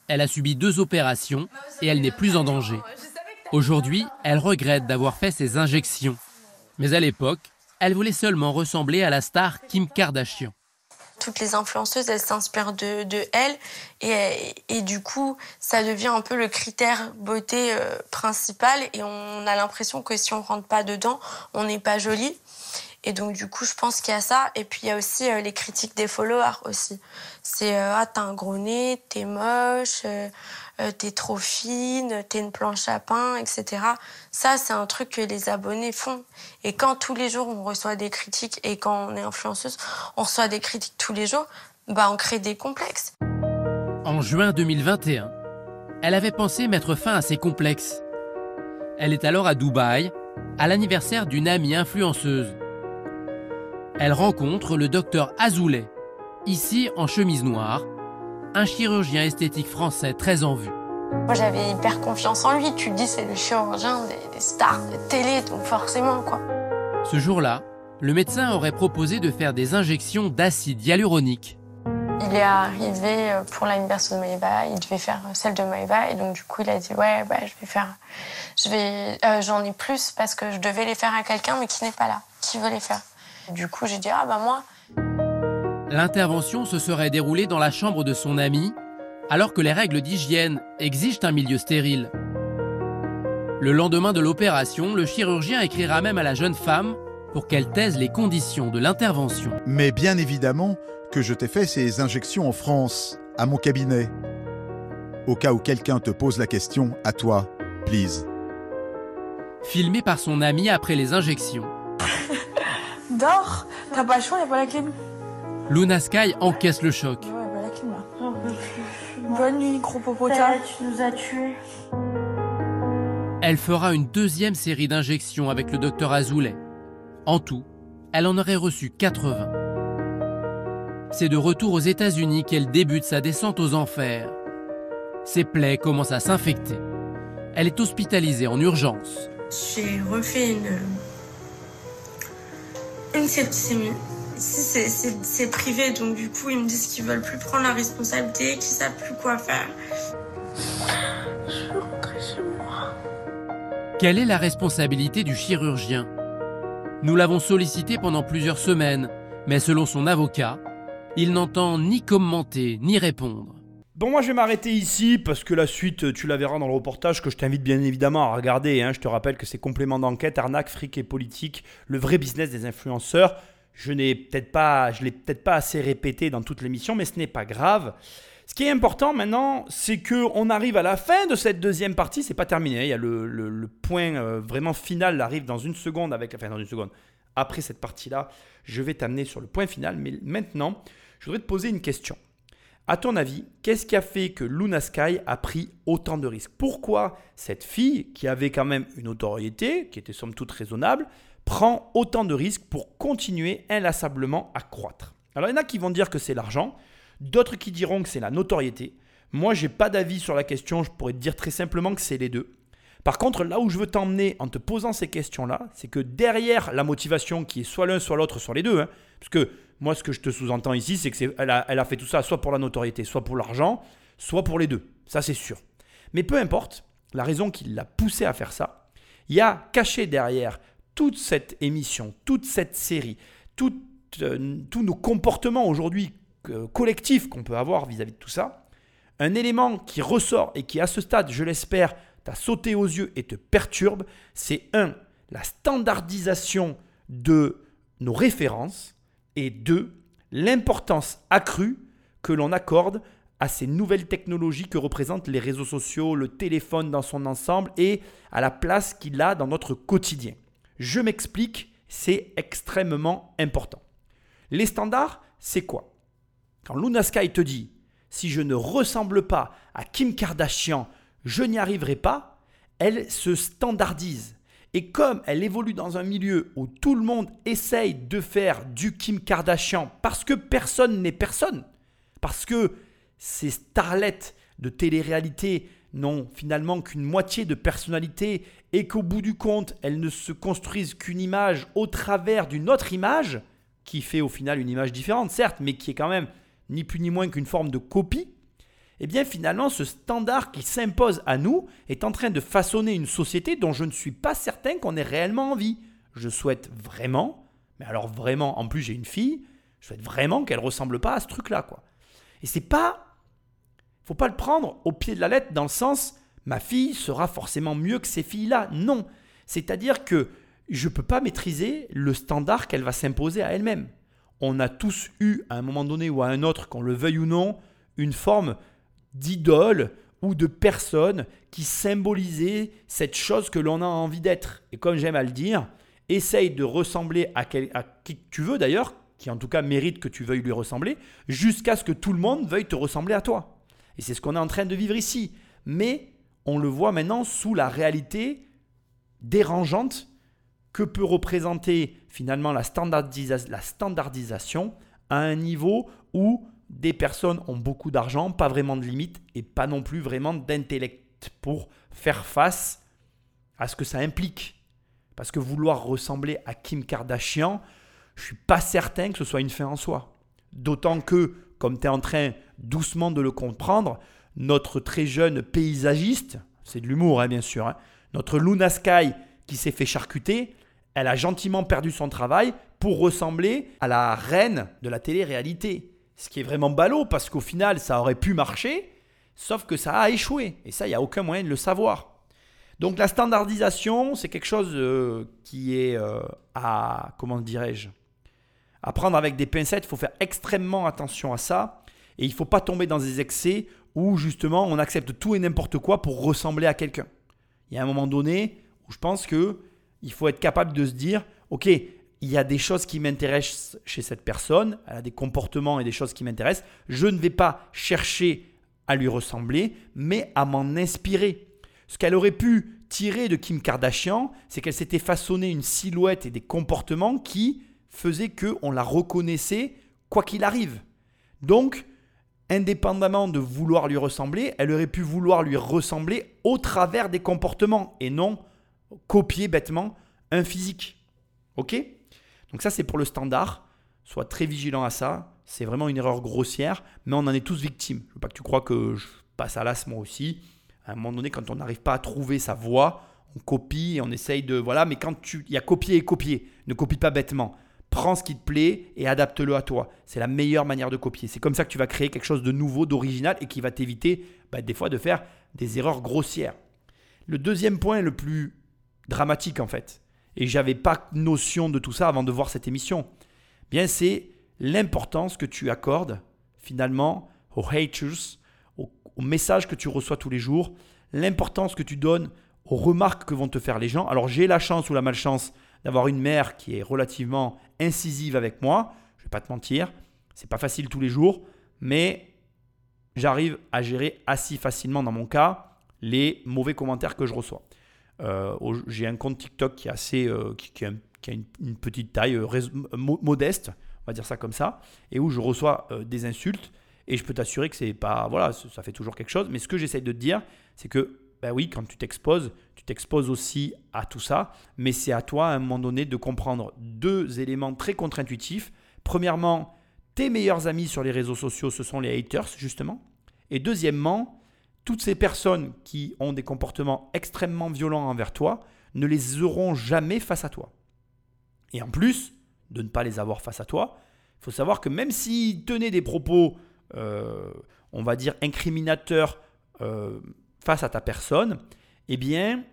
Elle a subi deux opérations et elle n'est plus en danger. Aujourd'hui, elle regrette d'avoir fait ses injections. Mais à l'époque, elle voulait seulement ressembler à la star Kim Kardashian toutes les influenceuses, elles s'inspirent de, de elles. Et, et, du coup, ça devient un peu le critère beauté euh, principal. Et on a l'impression que si on rentre pas dedans, on n'est pas jolie. Et donc, du coup, je pense qu'il y a ça. Et puis, il y a aussi euh, les critiques des followers aussi. C'est euh, Ah, t'as un gros nez, t'es moche, euh, t'es trop fine, t'es une planche à pain, etc. Ça, c'est un truc que les abonnés font. Et quand tous les jours, on reçoit des critiques, et quand on est influenceuse, on reçoit des critiques tous les jours, bah, on crée des complexes. En juin 2021, elle avait pensé mettre fin à ses complexes. Elle est alors à Dubaï, à l'anniversaire d'une amie influenceuse. Elle rencontre le docteur Azoulay, ici en chemise noire, un chirurgien esthétique français très en vue. Moi j'avais hyper confiance en lui, tu le dis c'est le chirurgien des, des, stars de télé, donc forcément quoi. Ce jour-là, le médecin aurait proposé de faire des injections d'acide hyaluronique. Il est arrivé pour l'anniversaire de Maëva, il devait faire celle de Maëva et donc du coup il a dit ouais bah, je vais faire, je vais, euh, j'en ai plus parce que je devais les faire à quelqu'un mais qui n'est pas là, qui veut les faire. Du coup, j'ai dit, ah bah moi. L'intervention se serait déroulée dans la chambre de son ami, alors que les règles d'hygiène exigent un milieu stérile. Le lendemain de l'opération, le chirurgien écrira même à la jeune femme pour qu'elle taise les conditions de l'intervention. Mais bien évidemment que je t'ai fait ces injections en France, à mon cabinet. Au cas où quelqu'un te pose la question, à toi, please. Filmé par son ami après les injections. Dors T'as pas le choix, y'a pas la clim. Luna Sky encaisse le choc. Ouais, bah la clim là. Bonne nuit, Cropopota. Tu nous as tués. Elle fera une deuxième série d'injections avec le docteur Azoulay. En tout, elle en aurait reçu 80. C'est de retour aux États-Unis qu'elle débute sa descente aux enfers. Ses plaies commencent à s'infecter. Elle est hospitalisée en urgence. J'ai refait une c'est privé, donc du coup, ils me disent qu'ils veulent plus prendre la responsabilité, qu'ils savent plus quoi faire. Je veux rentrer chez moi. Quelle est la responsabilité du chirurgien? Nous l'avons sollicité pendant plusieurs semaines, mais selon son avocat, il n'entend ni commenter ni répondre. Bon, moi je vais m'arrêter ici parce que la suite, tu la verras dans le reportage que je t'invite bien évidemment à regarder. Hein. Je te rappelle que c'est complément d'enquête, arnaque, fric et politique, le vrai business des influenceurs. Je n'ai peut-être pas, je l'ai peut-être pas assez répété dans toute l'émission, mais ce n'est pas grave. Ce qui est important maintenant, c'est que on arrive à la fin de cette deuxième partie. C'est pas terminé. Il y a le point euh, vraiment final arrive dans une seconde avec, enfin dans une seconde, après cette partie-là, je vais t'amener sur le point final. Mais maintenant, je voudrais te poser une question. À ton avis, qu'est-ce qui a fait que Luna Sky a pris autant de risques? Pourquoi cette fille, qui avait quand même une notoriété, qui était somme toute raisonnable, prend autant de risques pour continuer inlassablement à croître? Alors il y en a qui vont dire que c'est l'argent, d'autres qui diront que c'est la notoriété. Moi, j'ai pas d'avis sur la question, je pourrais te dire très simplement que c'est les deux. Par contre, là où je veux t'emmener en te posant ces questions-là, c'est que derrière la motivation qui est soit l'un, soit l'autre, soit les deux, hein, parce que moi, ce que je te sous-entends ici, c'est qu'elle a, elle a fait tout ça soit pour la notoriété, soit pour l'argent, soit pour les deux. Ça, c'est sûr. Mais peu importe la raison qui l'a poussé à faire ça, il y a caché derrière toute cette émission, toute cette série, euh, tous nos comportements aujourd'hui euh, collectifs qu'on peut avoir vis-à-vis de tout ça, un élément qui ressort et qui, à ce stade, je l'espère, t'a sauté aux yeux et te perturbe, c'est un, la standardisation de nos références, et deux, l'importance accrue que l'on accorde à ces nouvelles technologies que représentent les réseaux sociaux, le téléphone dans son ensemble et à la place qu'il a dans notre quotidien. Je m'explique, c'est extrêmement important. Les standards, c'est quoi? Quand Luna Sky te dit si je ne ressemble pas à Kim Kardashian, je n'y arriverai pas, elle se standardise. Et comme elle évolue dans un milieu où tout le monde essaye de faire du Kim Kardashian parce que personne n'est personne, parce que ces starlettes de télé-réalité n'ont finalement qu'une moitié de personnalité et qu'au bout du compte, elles ne se construisent qu'une image au travers d'une autre image, qui fait au final une image différente, certes, mais qui est quand même ni plus ni moins qu'une forme de copie, eh bien finalement ce standard qui s'impose à nous est en train de façonner une société dont je ne suis pas certain qu'on ait réellement envie. Je souhaite vraiment, mais alors vraiment, en plus j'ai une fille, je souhaite vraiment qu'elle ressemble pas à ce truc-là, quoi. Et c'est pas, faut pas le prendre au pied de la lettre dans le sens, ma fille sera forcément mieux que ces filles-là. Non, c'est-à-dire que je peux pas maîtriser le standard qu'elle va s'imposer à elle-même. On a tous eu à un moment donné ou à un autre, qu'on le veuille ou non, une forme d'idoles ou de personnes qui symbolisaient cette chose que l'on a envie d'être. Et comme j'aime à le dire, essaye de ressembler à, qui tu veux d'ailleurs, qui en tout cas mérite que tu veuilles lui ressembler, jusqu'à ce que tout le monde veuille te ressembler à toi. Et c'est ce qu'on est en train de vivre ici. Mais on le voit maintenant sous la réalité dérangeante que peut représenter finalement la standardisation à un niveau où des personnes ont beaucoup d'argent, pas vraiment de limites et pas non plus vraiment d'intellect pour faire face à ce que ça implique. Parce que vouloir ressembler à Kim Kardashian, je suis pas certain que ce soit une fin en soi. D'autant que, comme tu es en train doucement de le comprendre, notre très jeune paysagiste, c'est de l'humour hein, bien sûr, hein, notre Luna Sky qui s'est fait charcuter, elle a gentiment perdu son travail pour ressembler à la reine de la télé-réalité. Ce qui est vraiment ballot parce qu'au final, ça aurait pu marcher, sauf que ça a échoué. Et ça, il n'y a aucun moyen de le savoir. Donc la standardisation, c'est quelque chose euh, qui est euh, à, comment dirais-je, à prendre avec des pincettes. Il faut faire extrêmement attention à ça. Et il ne faut pas tomber dans des excès où justement on accepte tout et n'importe quoi pour ressembler à quelqu'un. Il y a un moment donné où je pense que il faut être capable de se dire, ok, il y a des choses qui m'intéressent chez cette personne, elle a des comportements et des choses qui m'intéressent. Je ne vais pas chercher à lui ressembler, mais à m'en inspirer. Ce qu'elle aurait pu tirer de Kim Kardashian, c'est qu'elle s'était façonné une silhouette et des comportements qui faisaient qu'on la reconnaissait quoi qu'il arrive. Donc, indépendamment de vouloir lui ressembler, elle aurait pu vouloir lui ressembler au travers des comportements et non copier bêtement un physique. Ok? Donc ça, c'est pour le standard. Sois très vigilant à ça. C'est vraiment une erreur grossière, mais on en est tous victimes. Je ne veux pas que tu crois que je passe à l'as moi aussi. À un moment donné, quand on n'arrive pas à trouver sa voie, on copie et on essaye de... Voilà, mais quand tu... Il y a copier et copier. Ne copie pas bêtement. Prends ce qui te plaît et adapte-le à toi. C'est la meilleure manière de copier. C'est comme ça que tu vas créer quelque chose de nouveau, d'original et qui va t'éviter bah, des fois de faire des erreurs grossières. Le deuxième point le plus dramatique en fait, et j'avais pas notion de tout ça avant de voir cette émission. Bien, c'est l'importance que tu accordes finalement aux haters, aux, messages que tu reçois tous les jours, l'importance que tu donnes aux remarques que vont te faire les gens. Alors j'ai la chance ou la malchance d'avoir une mère qui est relativement incisive avec moi. Je vais pas te mentir, c'est pas facile tous les jours, mais j'arrive à gérer assez facilement dans mon cas les mauvais commentaires que je reçois. Euh, j'ai un compte TikTok qui, est assez, euh, qui, a, une, petite taille euh, modeste, on va dire ça comme ça, et où je reçois des insultes. Et je peux t'assurer que c'est pas. Voilà, ça fait toujours quelque chose. Mais ce que j'essaie de te dire, c'est que, ben oui, quand tu t'exposes, tu t'exposes aussi à tout ça. Mais c'est à toi, à un moment donné, de comprendre deux éléments très contre-intuitifs. Premièrement, tes meilleurs amis sur les réseaux sociaux, ce sont les haters, justement. Et deuxièmement, toutes ces personnes qui ont des comportements extrêmement violents envers toi ne les auront jamais face à toi. Et en plus de ne pas les avoir face à toi, il faut savoir que même s'ils tenaient des propos, euh, on va dire, incriminateurs euh, face à ta personne, eh bien,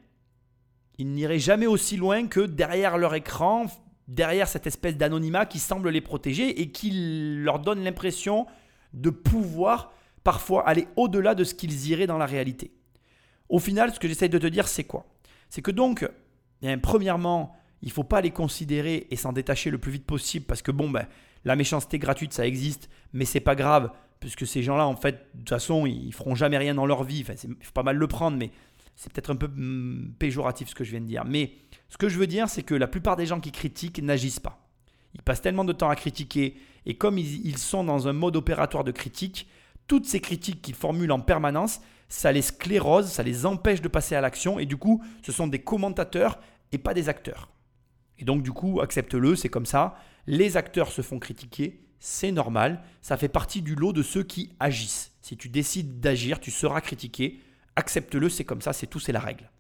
ils n'iraient jamais aussi loin que derrière leur écran, derrière cette espèce d'anonymat qui semble les protéger et qui leur donne l'impression de pouvoir parfois aller au-delà de ce qu'ils iraient dans la réalité. Au final, ce que j'essaie de te dire, c'est quoi? C'est que donc, premièrement, il ne faut pas les considérer et s'en détacher le plus vite possible parce que bon, ben, la méchanceté gratuite, ça existe, mais c'est pas grave, puisque ces gens-là, en fait, de toute façon, ils feront jamais rien dans leur vie. Enfin, il faut pas mal le prendre, mais c'est peut-être un peu mm, péjoratif ce que je viens de dire. Mais ce que je veux dire, c'est que la plupart des gens qui critiquent n'agissent pas. Ils passent tellement de temps à critiquer, et comme ils sont dans un mode opératoire de critique, toutes ces critiques qu'ils formulent en permanence, ça les sclérose, ça les empêche de passer à l'action et du coup, ce sont des commentateurs et pas des acteurs. Et donc du coup, accepte-le, c'est comme ça. Les acteurs se font critiquer, c'est normal, ça fait partie du lot de ceux qui agissent. Si tu décides d'agir, tu seras critiqué, accepte-le, c'est comme ça, c'est tout, c'est la règle.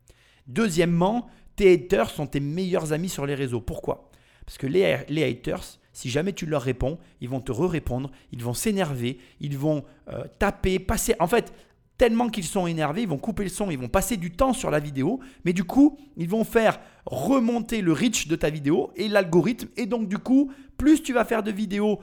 Deuxièmement, tes haters sont tes meilleurs amis sur les réseaux. Pourquoi? Parce que les, les haters, si jamais tu leur réponds, ils vont te re-répondre, ils vont s'énerver, ils vont euh, taper, passer. En fait, tellement qu'ils sont énervés, ils vont couper le son, ils vont passer du temps sur la vidéo, mais du coup, ils vont faire remonter le reach de ta vidéo et l'algorithme. Et donc, du coup, plus tu vas faire de vidéos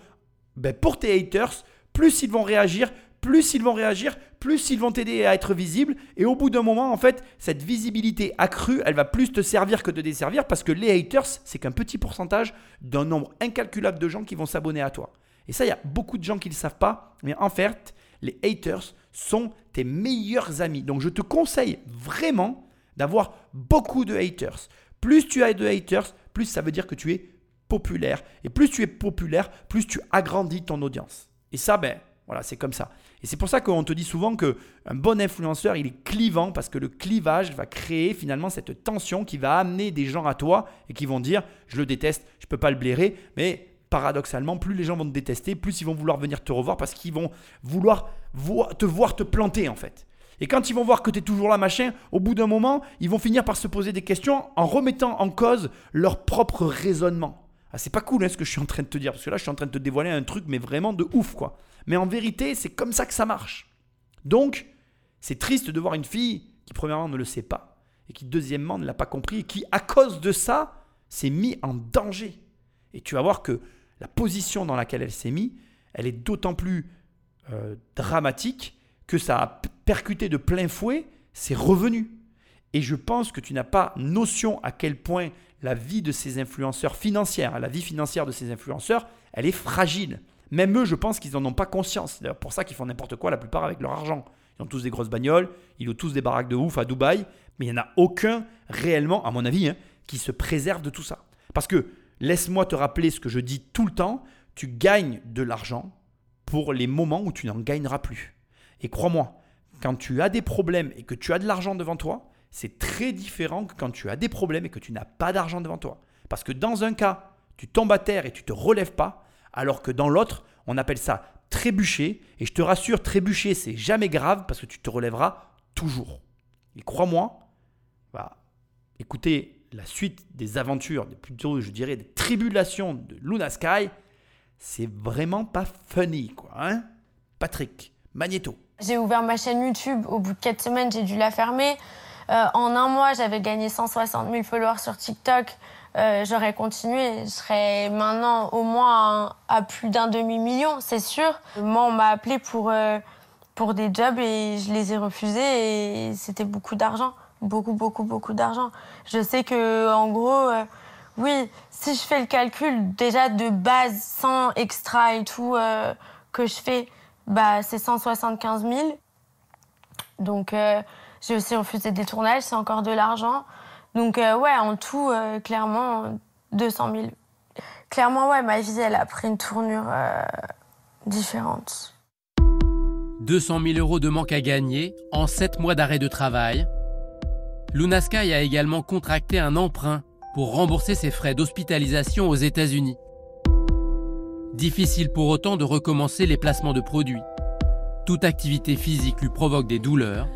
ben, pour tes haters, plus ils vont réagir, plus ils vont réagir, plus ils vont t'aider à être visible. Et au bout d'un moment, en fait, cette visibilité accrue, elle va plus te servir que de desservir parce que les haters, c'est qu'un petit pourcentage d'un nombre incalculable de gens qui vont s'abonner à toi. Et ça, il y a beaucoup de gens qui ne le savent pas. Mais en fait, les haters sont tes meilleurs amis. Donc je te conseille vraiment d'avoir beaucoup de haters. Plus tu as de haters, plus ça veut dire que tu es populaire. Et plus tu es populaire, plus tu agrandis ton audience. Et ça, ben, voilà, c'est comme ça. Et c'est pour ça qu'on te dit souvent qu'un bon influenceur, il est clivant parce que le clivage va créer finalement cette tension qui va amener des gens à toi et qui vont dire je le déteste, je ne peux pas le blairer, mais paradoxalement, plus les gens vont te détester, plus ils vont vouloir venir te revoir parce qu'ils vont vouloir te voir te planter en fait. Et quand ils vont voir que tu es toujours là, machin, au bout d'un moment, ils vont finir par se poser des questions en remettant en cause leur propre raisonnement. Ah, c'est pas cool hein, ce que je suis en train de te dire, parce que là, je suis en train de te dévoiler un truc, mais vraiment de ouf, quoi. Mais en vérité, c'est comme ça que ça marche. Donc, c'est triste de voir une fille qui, premièrement, ne le sait pas, et qui, deuxièmement, ne l'a pas compris, et qui, à cause de ça, s'est mis en danger. Et tu vas voir que la position dans laquelle elle s'est mise, elle est d'autant plus euh, dramatique que ça a percuté de plein fouet ses revenus. Et je pense que tu n'as pas notion à quel point la vie de ces influenceurs financières, la vie financière de ces influenceurs, elle est fragile. Même eux, je pense qu'ils n'en ont pas conscience. C'est pour ça qu'ils font n'importe quoi la plupart avec leur argent. Ils ont tous des grosses bagnoles, ils ont tous des baraques de ouf à Dubaï, mais il n'y en a aucun réellement, à mon avis, hein, qui se préserve de tout ça. Parce que, laisse-moi te rappeler ce que je dis tout le temps, tu gagnes de l'argent pour les moments où tu n'en gagneras plus. Et crois-moi, quand tu as des problèmes et que tu as de l'argent devant toi, c'est très différent que quand tu as des problèmes et que tu n'as pas d'argent devant toi. Parce que dans un cas, tu tombes à terre et tu te relèves pas, alors que dans l'autre, on appelle ça trébucher. Et je te rassure, trébucher, c'est jamais grave parce que tu te relèveras toujours. Et crois-moi, bah, écoutez la suite des aventures, plutôt je dirais des tribulations de Luna Sky, c'est vraiment pas funny, quoi. Hein Patrick, Magneto. J'ai ouvert ma chaîne YouTube, au bout de 4 semaines, j'ai dû la fermer. Euh, en un mois, j'avais gagné 160 000 followers sur TikTok. Euh, j'aurais continué, je serais maintenant au moins à, plus d'un demi-million, c'est sûr. Moi, on m'a appelé pour, euh, pour des jobs et je les ai refusés et c'était beaucoup d'argent. Beaucoup, beaucoup, beaucoup d'argent. Je sais que, en gros, Oui, si je fais le calcul déjà de base, sans extra et tout euh, que je fais, bah, c'est 175 000. Donc, euh, j'ai aussi refusé des tournages, c'est encore de l'argent. Donc, euh, ouais, en tout, euh, clairement, 200 000. Clairement, ouais, ma vie, elle a pris une tournure euh, différente. 200 000 euros de manque à gagner en 7 mois d'arrêt de travail. Luna Sky a également contracté un emprunt pour rembourser ses frais d'hospitalisation aux États-Unis. Difficile pour autant de recommencer les placements de produits. Toute activité physique lui provoque des douleurs.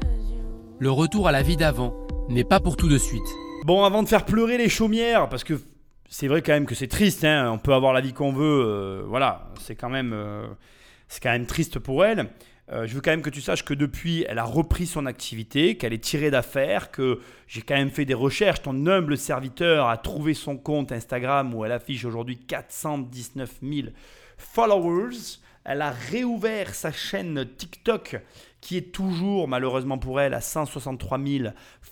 Le retour à la vie d'avant n'est pas pour tout de suite. Bon, avant de faire pleurer les chaumières, parce que c'est vrai quand même que c'est triste, hein, on peut avoir la vie qu'on veut, euh, voilà, c'est quand, même, euh, c'est quand même triste pour elle. Euh, je veux quand même que tu saches que depuis, elle a repris son activité, qu'elle est tirée d'affaire, que j'ai quand même fait des recherches. Ton humble serviteur a trouvé son compte Instagram où elle affiche aujourd'hui 419 000 followers. Elle a réouvert sa chaîne TikTok qui est toujours malheureusement pour elle à 163 000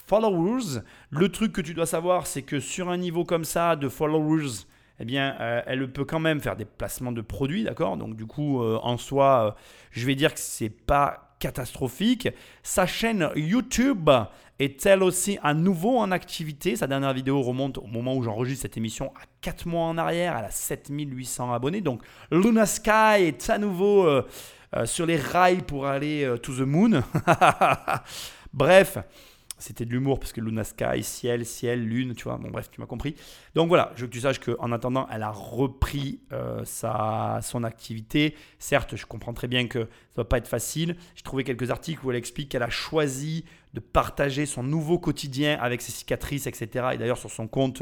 followers. Le truc que tu dois savoir, c'est que sur un niveau comme ça de followers, eh bien, euh, elle peut quand même faire des placements de produits, d'accord? Donc, du coup, euh, en soi, euh, je vais dire que c'est pas catastrophique. Sa chaîne YouTube est elle aussi à nouveau en activité. Sa dernière vidéo remonte au moment où j'enregistre cette émission à 4 mois en arrière. Elle a 7800 abonnés. Donc, Luna Sky est à nouveau euh, sur les rails pour aller euh, to the moon. Bref. C'était de l'humour parce que Luna Sky, ciel, ciel, lune, tu vois. Bon, bref, tu m'as compris. Donc voilà, je veux que tu saches qu'en attendant, elle a repris euh, sa, son activité. Certes, je comprends très bien que ça ne va pas être facile. J'ai trouvé quelques articles où elle explique qu'elle a choisi de partager son nouveau quotidien avec ses cicatrices, etc. Et d'ailleurs, sur son compte,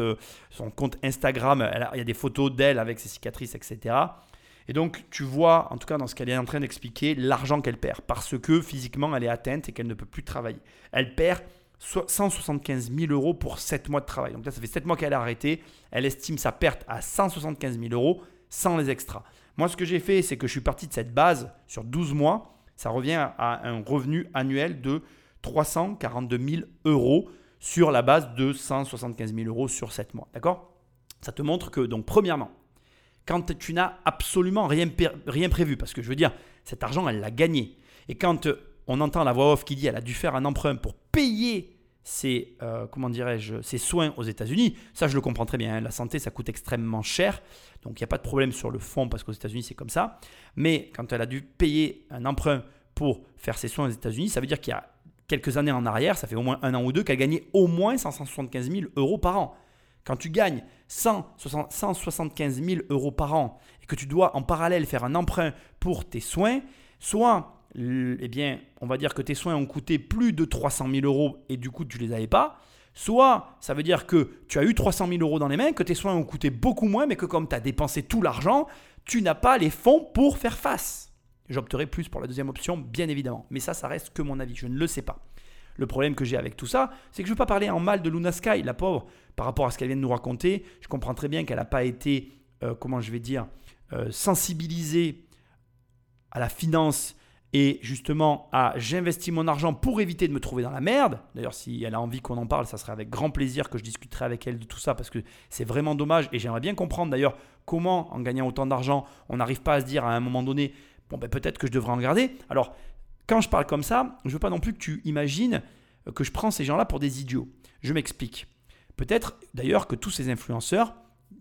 son compte Instagram, il y a des photos d'elle avec ses cicatrices, etc. Et donc, tu vois, en tout cas dans ce qu'elle est en train d'expliquer, l'argent qu'elle perd. Parce que physiquement, elle est atteinte et qu'elle ne peut plus travailler. Elle perd so- 175 000 euros pour 7 mois de travail. Donc là, ça fait 7 mois qu'elle a arrêté. Elle estime sa perte à 175 000 euros sans les extras. Moi, ce que j'ai fait, c'est que je suis parti de cette base sur 12 mois. Ça revient à un revenu annuel de 342 000 euros sur la base de 175 000 euros sur 7 mois. D'accord? Ça te montre que, donc, premièrement, quand tu n'as absolument rien, rien prévu, parce que je veux dire, cet argent, elle l'a gagné. Et quand euh, on entend la voix off qui dit elle a dû faire un emprunt pour payer ses, euh, comment dirais-je, ses soins aux États-Unis, ça je le comprends très bien. hein. La santé, ça coûte extrêmement cher. Donc il n'y a pas de problème sur le fond parce qu'aux États-Unis, c'est comme ça. Mais quand elle a dû payer un emprunt pour faire ses soins aux États-Unis, ça veut dire qu'il y a quelques années en arrière, ça fait au moins un an ou deux, qu'elle gagnait au moins 175 000 euros par an. Quand tu gagnes 160 175 000 euros par an et que tu dois en parallèle faire un emprunt pour tes soins, soit, eh bien, on va dire que tes soins ont coûté plus de 300 000 euros et du coup tu les avais pas, soit ça veut dire que tu as eu 300 000 euros dans les mains, que tes soins ont coûté beaucoup moins, mais que comme tu as dépensé tout l'argent, tu n'as pas les fonds pour faire face. J'opterai plus pour la deuxième option, bien évidemment. Mais ça, ça reste que mon avis, je ne le sais pas. Le problème que j'ai avec tout ça, c'est que je ne veux pas parler en mal de Luna Sky, la pauvre, par rapport à ce qu'elle vient de nous raconter. Je comprends très bien qu'elle n'a pas été, euh, comment je vais dire, euh, sensibilisée à la finance et justement à j'investis mon argent pour éviter de me trouver dans la merde. D'ailleurs, si elle a envie qu'on en parle, ça serait avec grand plaisir que je discuterai avec elle de tout ça parce que c'est vraiment dommage et j'aimerais bien comprendre d'ailleurs comment, en gagnant autant d'argent, on n'arrive pas à se dire à un moment donné, bon ben peut-être que je devrais en garder. Alors, quand je parle comme ça, je veux pas non plus que tu imagines que je prends ces gens-là pour des idiots. Je m'explique. Peut-être d'ailleurs que tous ces influenceurs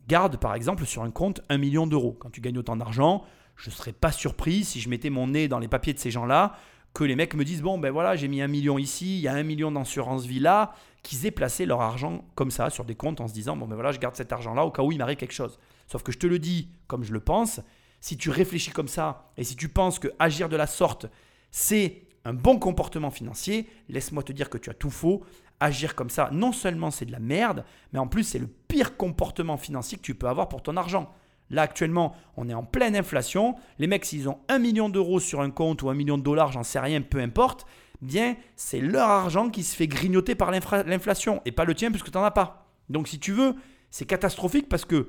gardent par exemple sur un compte 1 million d'euros. Quand tu gagnes autant d'argent, je ne serais pas surpris si je mettais mon nez dans les papiers de ces gens-là, que les mecs me disent bon ben voilà j'ai mis un million ici, il y a un million d'assurance vie là, qu'ils aient placé leur argent comme ça sur des comptes en se disant bon ben voilà je garde cet argent-là au cas où il m'arrive quelque chose. Sauf que je te le dis comme je le pense, si tu réfléchis comme ça et si tu penses que agir de la sorte c'est un bon comportement financier, laisse-moi te dire que tu as tout faux. Agir comme ça, non seulement c'est de la merde, mais en plus c'est le pire comportement financier que tu peux avoir pour ton argent. Là actuellement, on est en pleine inflation. Les mecs, s'ils ont un million d'euros sur un compte ou un million de dollars, j'en sais rien, peu importe, bien c'est leur argent qui se fait grignoter par l'inflation et pas le tien puisque tu n'en as pas. Donc si tu veux, c'est catastrophique parce que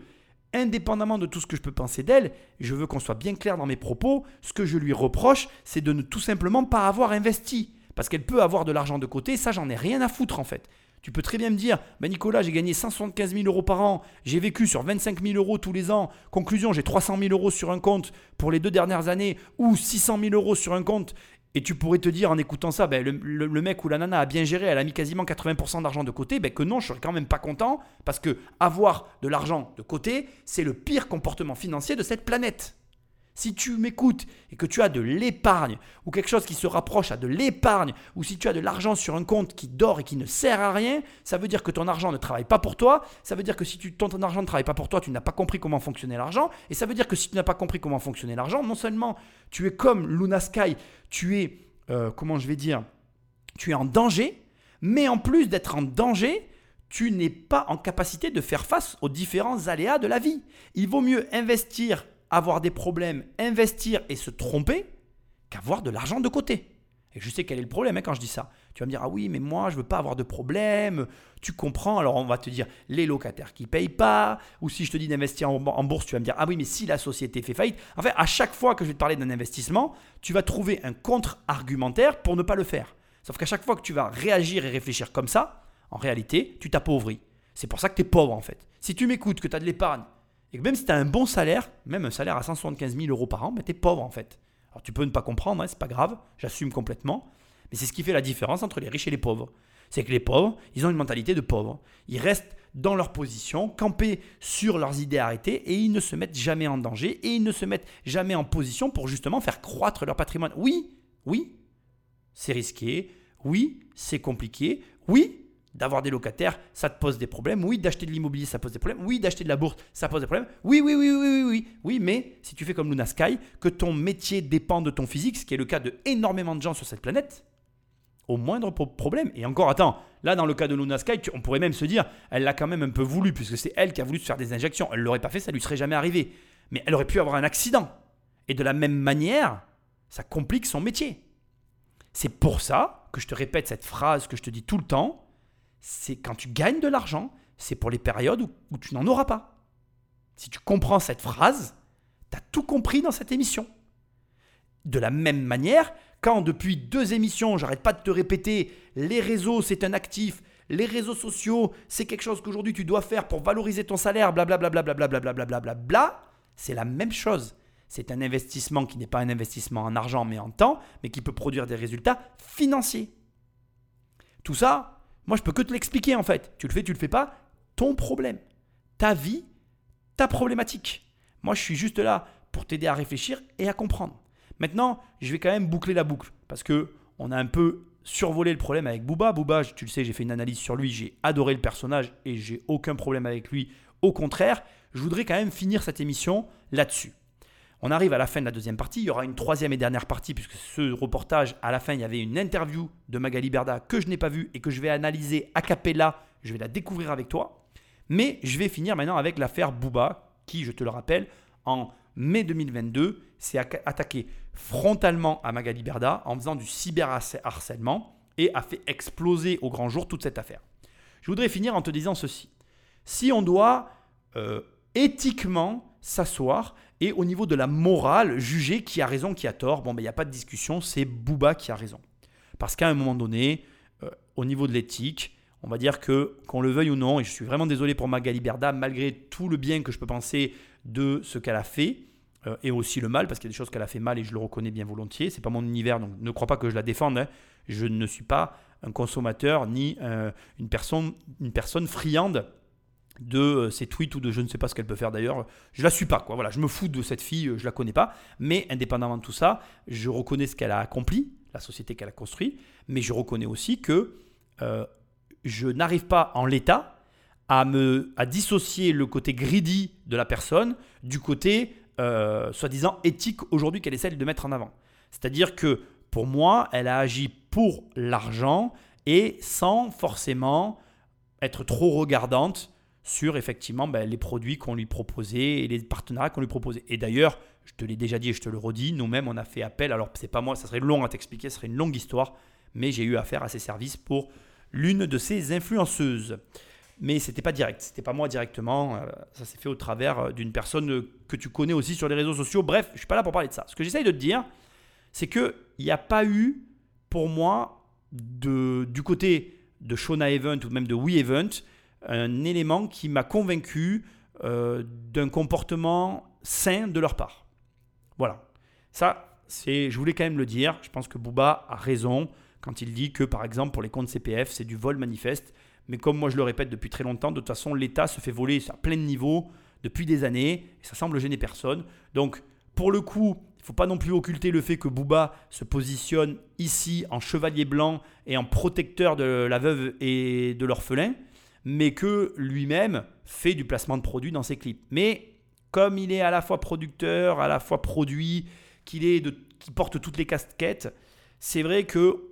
indépendamment de tout ce que je peux penser d'elle, je veux qu'on soit bien clair dans mes propos. Ce que je lui reproche, c'est de ne tout simplement pas avoir investi. Parce qu'elle peut avoir de l'argent de côté, ça j'en ai rien à foutre en fait. Tu peux très bien me dire, bah Nicolas, j'ai gagné 175 000 euros par an, j'ai vécu sur 25 000 euros tous les ans, conclusion, j'ai 300 000 euros sur un compte pour les deux dernières années, ou 600 000 euros sur un compte, et tu pourrais te dire en écoutant ça, ben, le, mec ou la nana a bien géré, elle a mis quasiment 80% d'argent de côté, ben, que non, je serais quand même pas content, parce que avoir de l'argent de côté, c'est le pire comportement financier de cette planète. Si tu m'écoutes et que tu as de l'épargne ou quelque chose qui se rapproche à de l'épargne ou si tu as de l'argent sur un compte qui dort et qui ne sert à rien, ça veut dire que ton argent ne travaille pas pour toi. Ça veut dire que si tu, ton, argent ne travaille pas pour toi, tu n'as pas compris comment fonctionnait l'argent. Et ça veut dire que si tu n'as pas compris comment fonctionnait l'argent, non seulement tu es comme Luna Sky, tu es, euh, comment je vais dire, tu es en danger, mais en plus d'être en danger, tu n'es pas en capacité de faire face aux différents aléas de la vie. Il vaut mieux investir, avoir des problèmes, investir et se tromper qu'avoir de l'argent de côté. Et je sais quel est le problème hein, quand je dis ça. Tu vas me dire, ah oui, mais moi, je veux pas avoir de problème. Tu comprends Alors, on va te dire, les locataires qui payent pas. Ou si je te dis d'investir en, bourse, tu vas me dire, ah oui, mais si la société fait faillite. En fait, à chaque fois que je vais te parler d'un investissement, tu vas trouver un contre-argumentaire pour ne pas le faire. Sauf qu'à chaque fois que tu vas réagir et réfléchir comme ça, en réalité, tu t'appauvris. C'est pour ça que tu es pauvre, en fait. Si tu m'écoutes, que tu as de l'épargne, et que même si tu as un bon salaire, même un salaire à 175 000 euros par an, ben tu es pauvre, en fait. Alors tu peux ne pas comprendre, hein, c'est pas grave, j'assume complètement. Mais c'est ce qui fait la différence entre les riches et les pauvres. C'est que les pauvres, ils ont une mentalité de pauvres. Ils restent dans leur position, campés sur leurs idées arrêtées et ils ne se mettent jamais en danger et ils ne se mettent jamais en position pour justement faire croître leur patrimoine. Oui, oui, c'est risqué. Oui, c'est compliqué. Oui, d'avoir des locataires, ça te pose des problèmes. Oui, d'acheter de l'immobilier, ça pose des problèmes. Oui, d'acheter de la bourse, ça pose des problèmes. Oui, oui, oui, oui, oui, oui. Oui, mais si tu fais comme Luna Sky, que ton métier dépend de ton physique, ce qui est le cas de énormément de gens sur cette planète, au moindre pro- problème. Et encore, attends, là, dans le cas de Luna Sky, on pourrait même se dire, elle l'a quand même un peu voulu, puisque c'est elle qui a voulu se faire des injections. Elle l'aurait pas fait, ça lui serait jamais arrivé. Mais elle aurait pu avoir un accident. Et de la même manière, ça complique son métier. C'est pour ça que je te répète cette phrase que je te dis tout le temps. C'est quand tu gagnes de l'argent, c'est pour les périodes où, tu n'en auras pas. Si tu comprends cette phrase, tu as tout compris dans cette émission. De la même manière, quand depuis deux émissions, j'arrête pas de te répéter, les réseaux c'est un actif, les réseaux sociaux c'est quelque chose qu'aujourd'hui tu dois faire pour valoriser ton salaire, blablabla, blablabla, blablabla, blablabla, c'est la même chose. C'est un investissement qui n'est pas un investissement en argent mais en temps, mais qui peut produire des résultats financiers. Tout ça, moi je peux que te l'expliquer en fait. Tu le fais, tu le fais pas, ton problème, ta vie, ta problématique. Moi je suis juste là pour t'aider à réfléchir et à comprendre. Maintenant, je vais quand même boucler la boucle parce que on a un peu survolé le problème avec Booba. Booba, tu le sais, j'ai fait une analyse sur lui, j'ai adoré le personnage et j'ai aucun problème avec lui. Au contraire, je voudrais quand même finir cette émission là-dessus. On arrive à la fin de la deuxième partie. Il y aura une troisième et dernière partie, puisque ce reportage, à la fin, il y avait une interview de Magali Berda que je n'ai pas vue et que je vais analyser a cappella. Je vais la découvrir avec toi. Mais je vais finir maintenant avec l'affaire Booba, qui, je te le rappelle, en mai 2022, s'est atta- attaqué frontalement à Magali Berda en faisant du cyberharcèlement et a fait exploser au grand jour toute cette affaire. Je voudrais finir en te disant ceci. Si on doit euh, éthiquement s'asseoir et au niveau de la morale juger qui a raison, qui a tort, bon, ben, il n'y a pas de discussion, c'est Booba qui a raison. Parce qu'à un moment donné, euh, au niveau de l'éthique, on va dire que, qu'on le veuille ou non, et je suis vraiment désolé pour Magali Berda, malgré tout le bien que je peux penser de ce qu'elle a fait, euh, et aussi le mal, parce qu'il y a des choses qu'elle a fait mal et je le reconnais bien volontiers. C'est pas mon univers, donc ne crois pas que je la défende. hein. Je ne suis pas un consommateur ni euh, une, personne, une personne friande de euh, ses tweets ou de je ne sais pas ce qu'elle peut faire d'ailleurs. Je la suis pas, quoi. Voilà, je me fous de cette fille, euh, je la connais pas. Mais indépendamment de tout ça, je reconnais ce qu'elle a accompli, la société qu'elle a construite, mais je reconnais aussi que euh, je n'arrive pas en l'état à me à dissocier le côté greedy de la personne du côté soi-disant éthique aujourd'hui qu'elle essaie de mettre en avant. C'est-à-dire que pour moi, elle a agi pour l'argent et sans forcément être trop regardante sur effectivement ben, les produits qu'on lui proposait et les partenariats qu'on lui proposait. Et d'ailleurs, je te l'ai déjà dit et je te le redis, nous-mêmes on a fait appel, alors c'est pas moi, ça serait long à t'expliquer, ce serait une longue histoire, mais j'ai eu affaire à ces services pour l'une de ces influenceuses. Mais c'était pas direct, c'était pas moi directement, euh, ça s'est fait au travers euh, d'une personne que tu connais aussi sur les réseaux sociaux. Bref, je suis pas là pour parler de ça. Ce que j'essaye de te dire, c'est que il n'y a pas eu pour moi de, du côté de Shona Event ou même de We Event, un élément qui m'a convaincu euh, d'un comportement sain de leur part. Voilà. Ça, c'est, je voulais quand même le dire. Je pense que Booba a raison quand il dit que, par exemple, pour les comptes CPF, c'est du vol manifeste. Mais comme moi je le répète depuis très longtemps, de toute façon, l'État se fait voler à plein niveau depuis des années et ça semble gêner personne. Donc, pour le coup, il ne faut pas non plus occulter le fait que Booba se positionne ici en chevalier blanc et en protecteur de la veuve et de l'orphelin, mais que lui-même fait du placement de produits dans ses clips. Mais comme il est à la fois producteur, à la fois produit, qu'il porte toutes les casquettes, c'est vrai que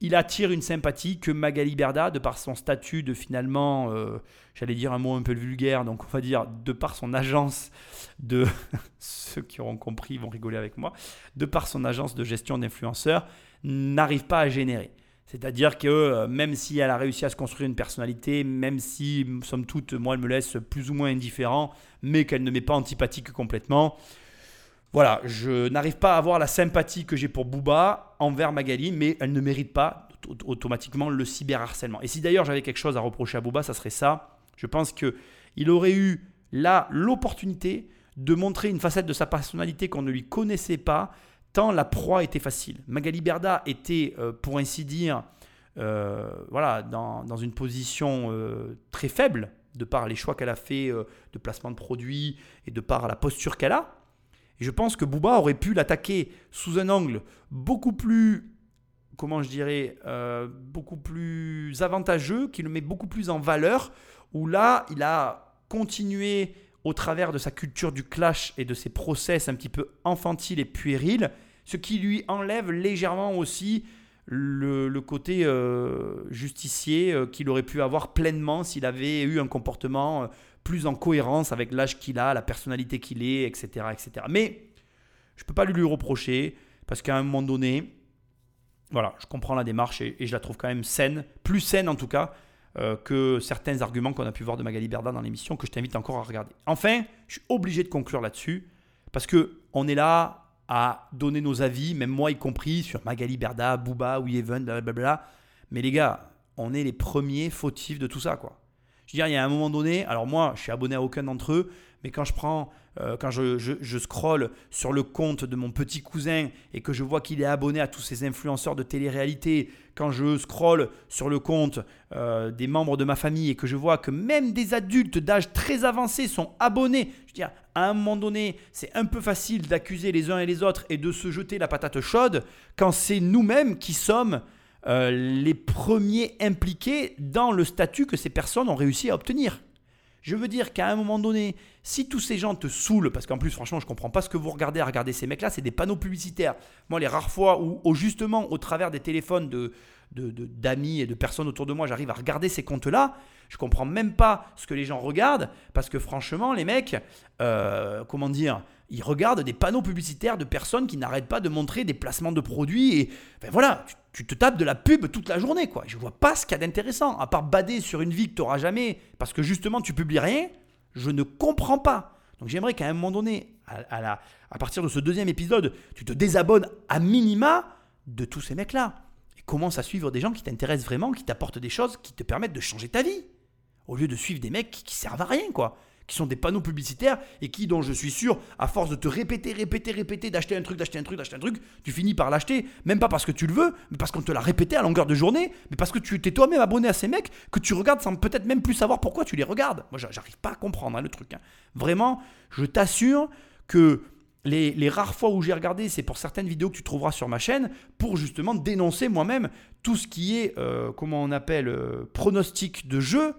il attire une sympathie que Magali Berda, de par son statut de finalement, euh, j'allais dire un mot un peu vulgaire, donc on va dire de par son agence de, ceux qui auront compris vont rigoler avec moi, de par son agence de gestion d'influenceurs, n'arrive pas à générer. C'est-à-dire que euh, même si elle a réussi à se construire une personnalité, même si, somme toute, moi, elle me laisse plus ou moins indifférent, mais qu'elle ne m'est pas antipathique complètement, voilà, je n'arrive pas à avoir la sympathie que j'ai pour Booba envers Magali, mais elle ne mérite pas automatiquement le cyberharcèlement. Et si d'ailleurs j'avais quelque chose à reprocher à Booba, ça serait ça. Je pense qu'il aurait eu là l'opportunité de montrer une facette de sa personnalité qu'on ne lui connaissait pas, la proie était facile. Magali Berda était, euh, pour ainsi dire, euh, voilà, dans, une position euh, très faible, de par les choix qu'elle a fait de placement de produits et de par la posture qu'elle a. Et je pense que Booba aurait pu l'attaquer sous un angle beaucoup plus, comment je dirais, beaucoup plus avantageux, qui le met beaucoup plus en valeur, où là, il a continué au travers de sa culture du clash et de ses process un petit peu infantiles et puérils, ce qui lui enlève légèrement aussi le, côté euh, justicier euh, qu'il aurait pu avoir pleinement s'il avait eu un comportement plus en cohérence avec l'âge qu'il a, la personnalité qu'il est, etc., etc. Mais je ne peux pas lui, lui reprocher parce qu'à un moment donné, voilà, je comprends la démarche et, je la trouve quand même saine, plus saine en tout cas euh, que certains arguments qu'on a pu voir de Magali Berda dans l'émission que je t'invite encore à regarder. Enfin, je suis obligé de conclure là-dessus parce que on est là à donner nos avis, même moi y compris, sur Magali Berda, Booba, Even, blablabla. Mais les gars, on est les premiers fautifs de tout ça, quoi. Je veux dire, il y a un moment donné, alors moi, je suis abonné à aucun d'entre eux, mais quand je prends, euh, quand je, scrolle sur le compte de mon petit cousin et que je vois qu'il est abonné à tous ces influenceurs de télé-réalité, quand je scrolle sur le compte euh, des membres de ma famille et que je vois que même des adultes d'âge très avancé sont abonnés, je veux dire, à un moment donné, c'est un peu facile d'accuser les uns et les autres et de se jeter la patate chaude quand c'est nous-mêmes qui sommes euh, les premiers impliqués dans le statut que ces personnes ont réussi à obtenir. Je veux dire qu'à un moment donné, si tous ces gens te saoulent, parce qu'en plus, franchement, je ne comprends pas ce que vous regardez à regarder ces mecs-là, c'est des panneaux publicitaires. Moi, les rares fois où, justement, au travers des téléphones de, d'amis et de personnes autour de moi, j'arrive à regarder ces comptes-là, je comprends même pas ce que les gens regardent, parce que franchement, les mecs, euh, comment dire, ils regardent des panneaux publicitaires de personnes qui n'arrêtent pas de montrer des placements de produits et ben voilà, tu, te tapes de la pub toute la journée quoi. Je vois pas ce qu'il y a d'intéressant à part bader sur une vie que tu n'auras jamais parce que justement tu publies rien. Je ne comprends pas. Donc j'aimerais qu'à un moment donné, à, la, à partir de ce deuxième épisode, tu te désabonnes à minima de tous ces mecs-là et commence à suivre des gens qui t'intéressent vraiment, qui t'apportent des choses qui te permettent de changer ta vie au lieu de suivre des mecs qui, qui servent à rien quoi qui sont des panneaux publicitaires et qui, dont je suis sûr, à force de te répéter, répéter, répéter, d'acheter un truc, d'acheter un truc, d'acheter un truc, tu finis par l'acheter, même pas parce que tu le veux, mais parce qu'on te l'a répété à longueur de journée, mais parce que tu t'es toi-même abonné à ces mecs que tu regardes sans peut-être même plus savoir pourquoi tu les regardes. Moi, j'arrive pas à comprendre hein, le truc. Hein. Vraiment, je t'assure que les, rares fois où j'ai regardé, c'est pour certaines vidéos que tu trouveras sur ma chaîne, pour justement dénoncer moi-même tout ce qui est, euh, comment on appelle, euh, pronostic de jeu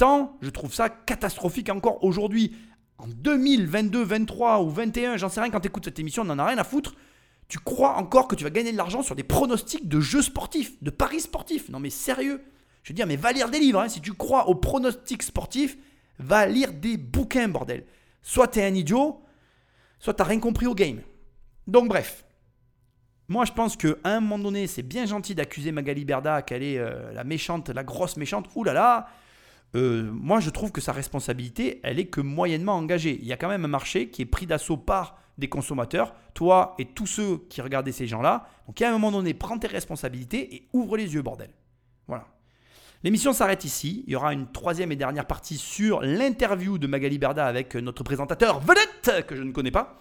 je trouve ça catastrophique encore aujourd'hui. En 2022, 23 ou 21, j'en sais rien, quand tu écoutes cette émission, on n'en a rien à foutre. Tu crois encore que tu vas gagner de l'argent sur des pronostics de jeux sportifs, de paris sportifs Non mais sérieux Je veux dire, mais va lire des livres. Hein. Si tu crois aux pronostics sportifs, va lire des bouquins, bordel. Soit tu es un idiot, soit tu rien compris au game. Donc bref. Moi, je pense qu'à un moment donné, c'est bien gentil d'accuser Magali Berda qu'elle est euh, la méchante, la grosse méchante. Ouh là là, euh, moi je trouve que sa responsabilité, elle est que moyennement engagée. Il y a quand même un marché qui est pris d'assaut par des consommateurs, toi et tous ceux qui regardaient ces gens-là. Donc à un moment donné, prends tes responsabilités et ouvre les yeux, bordel. Voilà. L'émission s'arrête ici. Il y aura une troisième et dernière partie sur l'interview de Magali Berda avec notre présentateur vedette que je ne connais pas.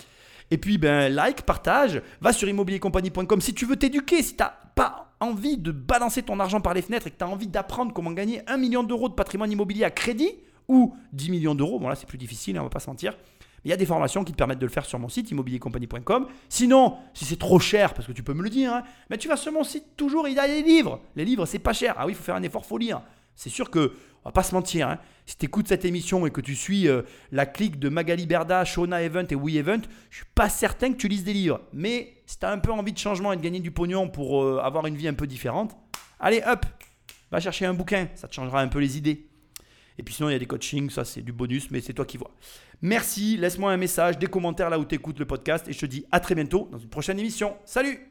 Et puis, ben, like, partage, va sur immobiliercompagnie.com si tu veux t'éduquer, si tu n'as pas envie de balancer ton argent par les fenêtres et que tu as envie d'apprendre comment gagner 1 million d'euros de patrimoine immobilier à crédit ou 10 millions d'euros. Bon, là, c'est plus difficile, hein, on va pas se mentir. Il y a des formations qui te permettent de le faire sur mon site immobiliercompagnie.com. Sinon, si c'est trop cher, parce que tu peux me le dire, hein, mais tu vas sur mon site toujours, il y a les livres. Les livres, c'est pas cher. Ah oui, il faut faire un effort, faut lire. C'est sûr que, on va pas se mentir, hein, si tu écoutes cette émission et que tu suis euh, la clique de Magali Berda, Shona Event et We Event, je suis pas certain que tu lises des livres. Mais si tu as un peu envie de changement et de gagner du pognon pour euh, avoir une vie un peu différente, allez, hop, va chercher un bouquin, ça te changera un peu les idées. Et puis sinon, il y a des coachings, ça c'est du bonus, mais c'est toi qui vois. Merci, laisse-moi un message, des commentaires là où tu écoutes le podcast et je te dis à très bientôt dans une prochaine émission. Salut